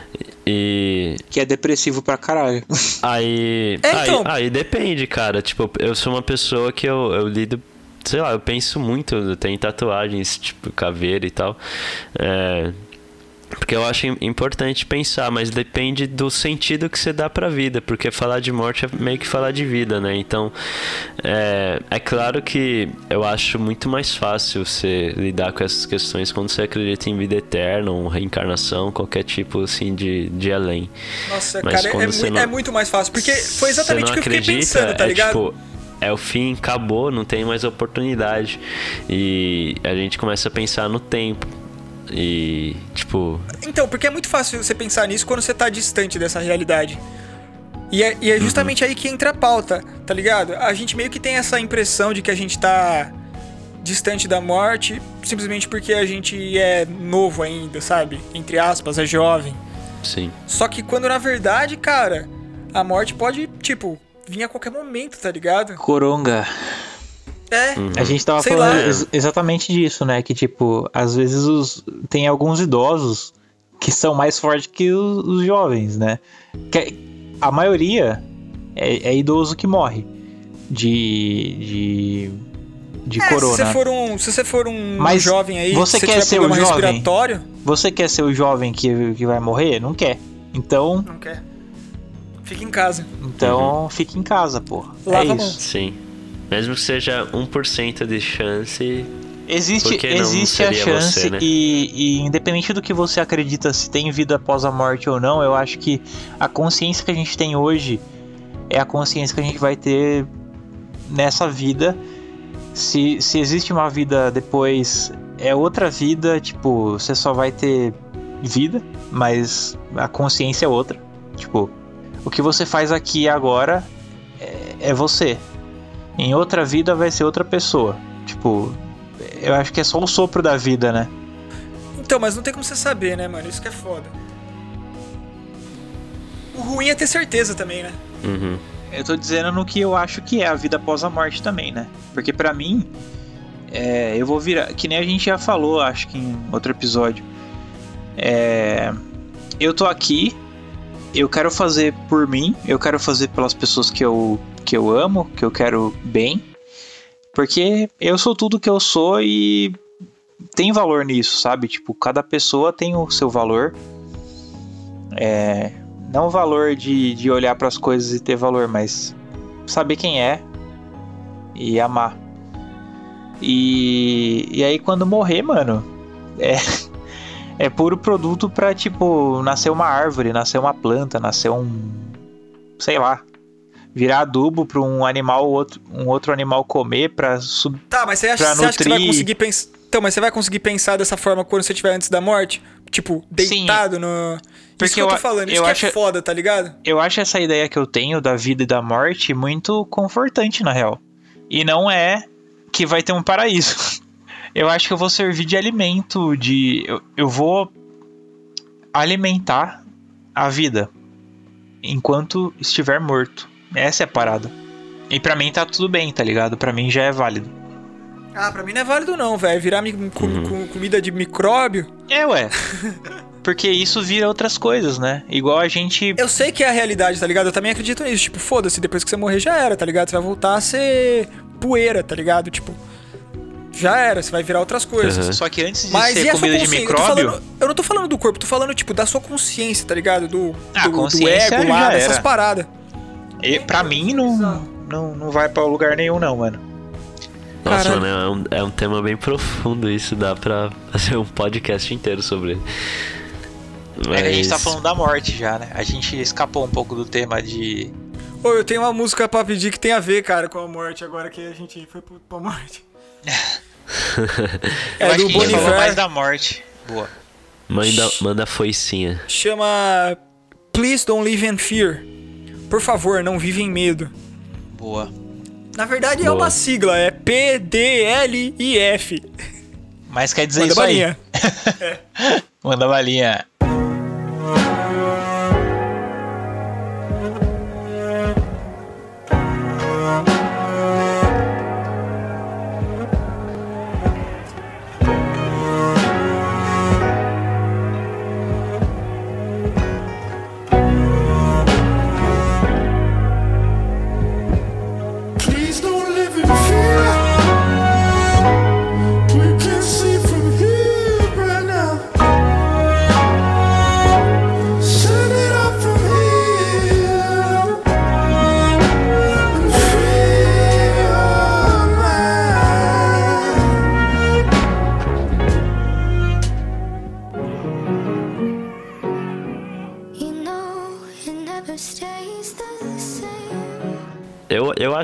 E
Que é depressivo pra caralho.
Aí,
É, então.
aí, aí depende, cara. Tipo, eu sou uma pessoa que eu, eu lido, sei lá, eu penso muito, eu tenho tatuagens, tipo, caveira e tal. É, porque eu acho im- importante pensar, mas depende do sentido que você dá pra vida, porque falar de morte é meio que falar de vida, né? Então, é, é claro que eu acho muito mais fácil você lidar com essas questões quando você acredita em vida eterna, ou reencarnação, qualquer tipo, assim, de, de além.
Nossa,
Mas
cara, é,
quando
é
você
mui-
não-
é muito mais fácil. Porque foi exatamente o que eu fiquei
acredita,
pensando, tá
é
ligado?
tipo, é o fim, acabou, não tem mais oportunidade. E a gente começa a pensar no tempo. E, tipo,
Então, porque é muito fácil você pensar nisso quando você tá distante dessa realidade. E é, e é justamente aí que entra a pauta, tá ligado? A gente meio que tem essa impressão de que a gente tá distante da morte simplesmente porque a gente é novo ainda, sabe? Entre aspas, é jovem.
sim.
Só que quando na verdade, cara, a morte pode, tipo, vir a qualquer momento, tá ligado?
Coronga.
É.
Uhum.
A gente tava
Sei
falando ex- exatamente disso, né? Que, tipo, às vezes os, tem alguns idosos que são mais fortes que os, os jovens, né? Que a maioria é, é idoso que morre de. de. de
É,
corona.
se você for um, se você for um
Mas
jovem aí,
você
se
quer ser o
problema
jovem?
respiratório,
Você quer ser o jovem que, que vai morrer? Não quer. Então,
não quer. Fica em casa.
então fique em casa, pô.
Lava
é isso.
Sim. Mesmo que seja 1% de chance.
Existe, existe a chance
você, né?
e, e independente do que você acredita se tem vida após a morte ou não, eu acho que a consciência que a gente tem hoje é a consciência que a gente vai ter nessa vida. Se, se existe uma vida depois, é outra vida, tipo, você só vai ter vida, mas a consciência é outra. Tipo, o que você faz aqui e agora é, é você. Em outra vida vai ser outra pessoa. Tipo, eu acho que é só o sopro da vida, né?
Então, mas não tem como você saber, né, mano? Isso que é foda. O ruim é ter certeza também, né?
Uhum.
Eu tô dizendo no que eu acho que é a vida após a morte também, né? Porque pra mim, é, eu vou virar. Que nem a gente já falou, acho que em outro episódio. É, eu tô aqui, eu quero fazer por mim, eu quero fazer pelas pessoas que eu, que eu amo, que eu quero bem. Porque eu sou tudo que eu sou e tem valor nisso, sabe? Tipo, cada pessoa tem o seu valor. É, não o valor de, de olhar para as coisas e ter valor, mas saber quem é e amar. E, e aí quando morrer, mano, é, é puro produto pra, tipo, nascer uma árvore, nascer uma planta, nascer um. sei lá. Virar adubo pra um animal, outro, um outro animal comer pra sub,
Tá, mas você acha,
Pra
você acha que você vai
nutrir-
conseguir pensar. Então, mas você vai conseguir pensar dessa forma quando você estiver antes da morte? Tipo, deitado no. Isso
Porque
que eu tô
eu a-
falando, isso
eu
que
acho-
é foda, tá ligado?
eu acho essa ideia que eu tenho da vida e da morte muito confortante, na real. E não é que vai ter um paraíso. Eu acho que eu vou servir de alimento, de. Eu, eu vou alimentar a vida enquanto estiver morto. Essa é a parada. E pra mim tá tudo bem, tá ligado? Pra mim já é válido.
Ah, pra mim não é válido não, velho. Virar mi- com-
Uhum.
com comida de micróbio.
É, ué. Porque isso vira outras coisas, né? Igual a gente.
Eu sei que é a realidade, tá ligado? Eu também acredito nisso. Tipo, foda-se, depois que você morrer já era, tá ligado? Você vai voltar a ser poeira, tá ligado? Tipo, já era, você vai virar outras coisas.
Uhum.
Só que antes de
Mas
ser comida de
consciência? Eu,
micróbio.
falando, eu não tô falando do corpo, tô falando, tipo, da sua consciência, tá ligado? Do,
Ah,
do, do ego lá, dessas paradas.
E, pra mim não, não, não vai pra lugar nenhum, não, mano.
Nossa,
Caralho.
mano, é um, é um tema bem profundo isso, dá pra fazer um podcast inteiro sobre ele.
É que a gente tá
Mas-
falando da morte já, né? A gente escapou um pouco do tema de.
Ô, eu tenho uma música pra pedir que tem a ver, cara, com a morte, agora que a gente foi pra morte.
Eu
É
acho
do
que falou
Boniver.
mais da morte. Boa.
Manda, manda foicinha.
Chama Please Don't Live in Fear. Por favor, não vive em medo.
Boa.
Na verdade é
Boa.
uma sigla, é P-D-L-I-F.
Mas quer dizer
Manda
isso aí.
balinha.
Manda balinha.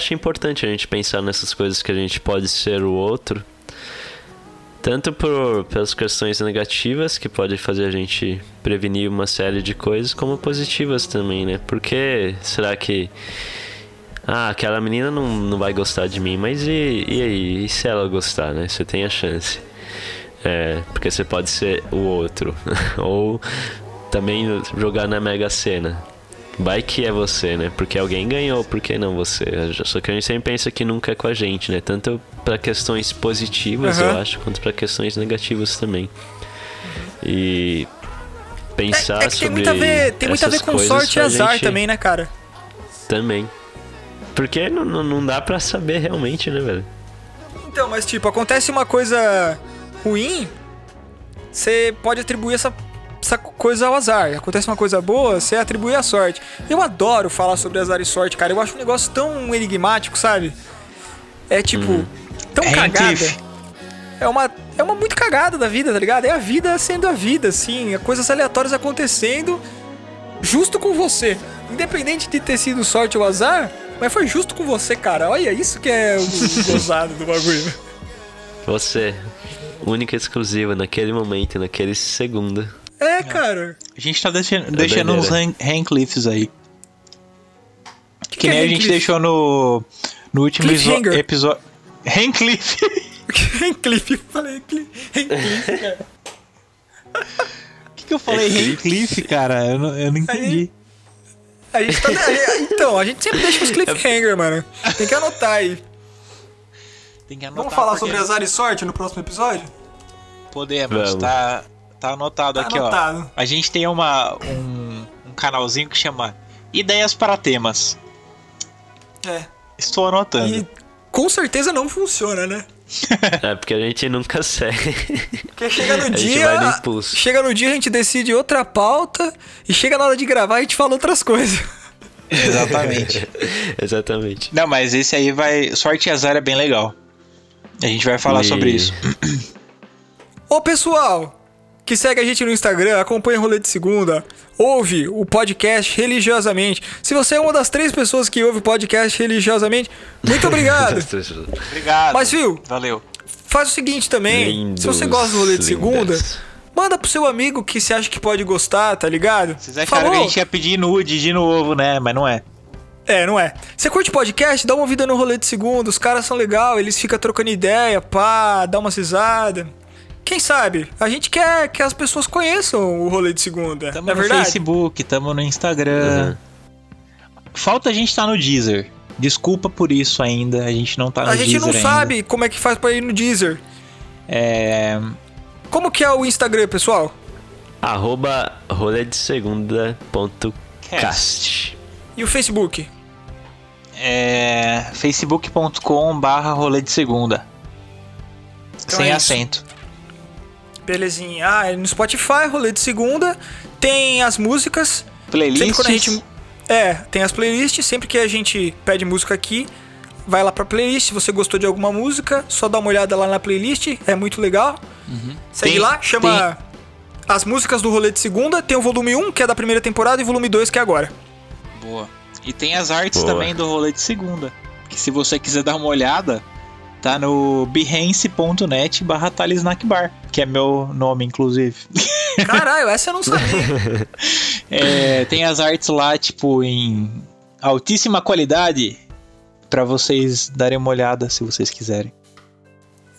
Acho importante a gente pensar nessas coisas que a gente pode ser o outro. Tanto por, pelas questões negativas, que pode fazer a gente prevenir uma série de coisas, como positivas também, né? Porque será que. Ah, aquela menina não, não vai gostar de mim, mas e, e aí? E se ela gostar, né? Você tem a chance. É, porque você pode ser o outro. Ou também jogar na Mega Sena. Vai que é você, né? Porque alguém ganhou, por que não você? Só que a gente sempre pensa que nunca é com a gente, né? Tanto pra questões positivas,
Aham.
eu acho, quanto pra questões negativas também. E
É,
pensar
é que tem
sobre
muito a ver, tem muito a ver com sorte e azar
gente-
também, né, cara?
Também. Porque não, não, não dá pra saber realmente, né, velho?
Então, mas tipo, acontece uma coisa ruim, você pode atribuir essa, essa coisa ao azar. Acontece uma coisa boa, você atribui à sorte. Eu adoro falar sobre azar e sorte, cara. Eu acho um negócio tão enigmático, sabe? É tipo, tão cagada.
Handcliffe.
É uma, é uma muito cagada da vida, tá ligado? É a vida sendo a vida, assim. É coisas aleatórias acontecendo justo com você. Independente de ter sido sorte ou azar, mas foi justo com você, cara. Olha, isso que é o gozado do bagulho.
Você, única e exclusiva naquele momento, naquele segundo.
É, cara.
A gente tá deixando, deixando uns
doideira.
Han- Handcliffs aí.
Que,
Que, nem a gente deixou no, no último episódio. Handcliff.
Cliff, falei Cliff. Cliff, cara.
O que, que eu falei? Handcliff, cara? Eu não, eu não entendi.
A gente tá. Então, a gente sempre deixa os cliffhanger, mano. Tem que anotar aí.
Tem que anotar
Vamos falar
porque
sobre azar e sorte no próximo episódio?
Podemos,
Vamos.
tá, tá anotado
Tá
aqui,
anotado.
ó. A gente tem uma, um, um canalzinho que chama Ideias para Temas.
É.
Estou anotando.
E com certeza não funciona, né?
É porque a gente nunca segue.
Porque chega no
A gente
dia.
vai no impulso.
Chega no dia, a gente decide outra pauta. E chega na hora de gravar, a gente fala outras coisas.
Exatamente.
Exatamente.
Não, mas esse aí vai. Sorte e azar é bem legal. A gente vai falar
E-
sobre isso.
Ô pessoal que segue a gente no Instagram, acompanha o Rolê de Segunda, ouve o podcast religiosamente. Se você é uma das três pessoas que ouve o podcast religiosamente, muito obrigado.
Obrigado.
Mas, viu,
Valeu.
faz o seguinte também:
Lindos,
se você gosta do Rolê de Segunda, manda pro seu amigo que você acha que pode gostar, tá ligado?
Vocês acharam que a gente ia pedir nude de novo, né? Mas não é.
É, não é. Você curte podcast? Dá uma vida no rolê de segunda. Os caras são legal, eles ficam trocando ideia, pá, dá uma risada. Quem sabe? A gente quer que as pessoas conheçam o rolê de segunda.
Tamo
é
no
verdade?
Facebook, tamo no Instagram. Falta a gente tá no Deezer. Desculpa por isso ainda, a gente não tá no
A gente
Deezer
não
ainda.
sabe como é que faz pra ir no Deezer.
É...
Como que é o Instagram, pessoal?
Arroba roledesegunda.cast.
E o Facebook?
é... facebook.com barra rolê de segunda.
Então
Sem
é isso.
acento.
Belezinha. Ah, é no Spotify, rolê de segunda. Tem as músicas. Sempre
Playlists.
quando a gente. É, tem as playlists. Sempre que a gente pede música aqui, vai lá pra playlist. Se você gostou de alguma música, só dá uma olhada lá na playlist. É muito legal. Segue
Tem-
lá, chama As Músicas do Rolê de Segunda. Tem o volume 1, que é da primeira temporada, e o volume 2, que é agora.
Boa. E tem as artes
Boa.
também do rolê de segunda. Que se você quiser dar uma olhada, tá no behance.net barra Thales Snack Bar, que é meu nome, inclusive.
Caralho, essa eu não sabia.
É, tem as artes lá, tipo, em altíssima qualidade, pra vocês darem uma olhada se vocês quiserem.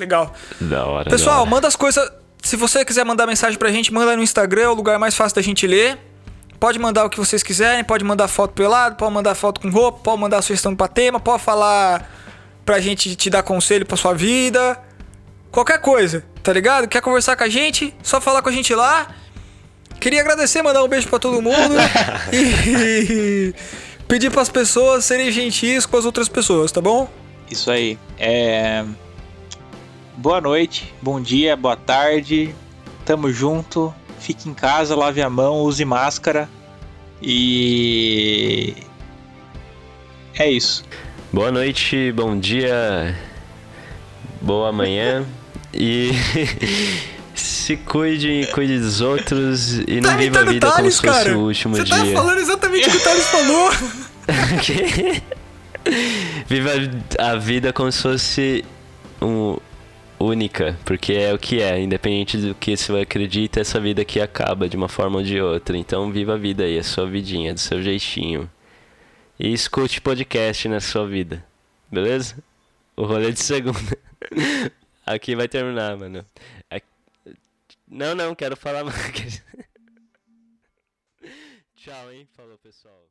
Legal.
Da hora.
Pessoal,
da hora.
manda as coisas. Se você quiser mandar mensagem pra gente, manda no Instagram, é o lugar mais fácil da gente ler. Pode mandar o que vocês quiserem, pode mandar foto pelado, pode mandar foto com roupa, pode mandar sugestão pra tema, pode falar pra gente te dar conselho pra sua vida. Qualquer coisa, tá ligado? Quer conversar com a gente? Só falar com a gente lá. Queria agradecer, mandar um beijo pra todo mundo e pedir pras pessoas serem gentis com as outras pessoas, tá bom?
Isso aí. É... Boa noite, bom dia, boa tarde. Tamo junto. Fique em casa, lave a mão, use máscara. E. É isso.
Boa noite, bom dia, boa manhã e se cuide, cuide dos outros e não
Tá
viva a vida como
Thales,
se fosse o último
Você
dia.
tá falando exatamente o que o Thales falou.
Que? Viva a vida como se fosse um, única, porque é o que é, independente do que você acredita, essa vida aqui acaba de uma forma ou de outra. Então viva a vida aí, a sua vidinha, do seu jeitinho. E escute podcast na sua vida, beleza? O rolê de segunda. Aqui vai terminar, mano. Aqui- Não, não, quero falar mais. Tchau, hein? Falou, pessoal.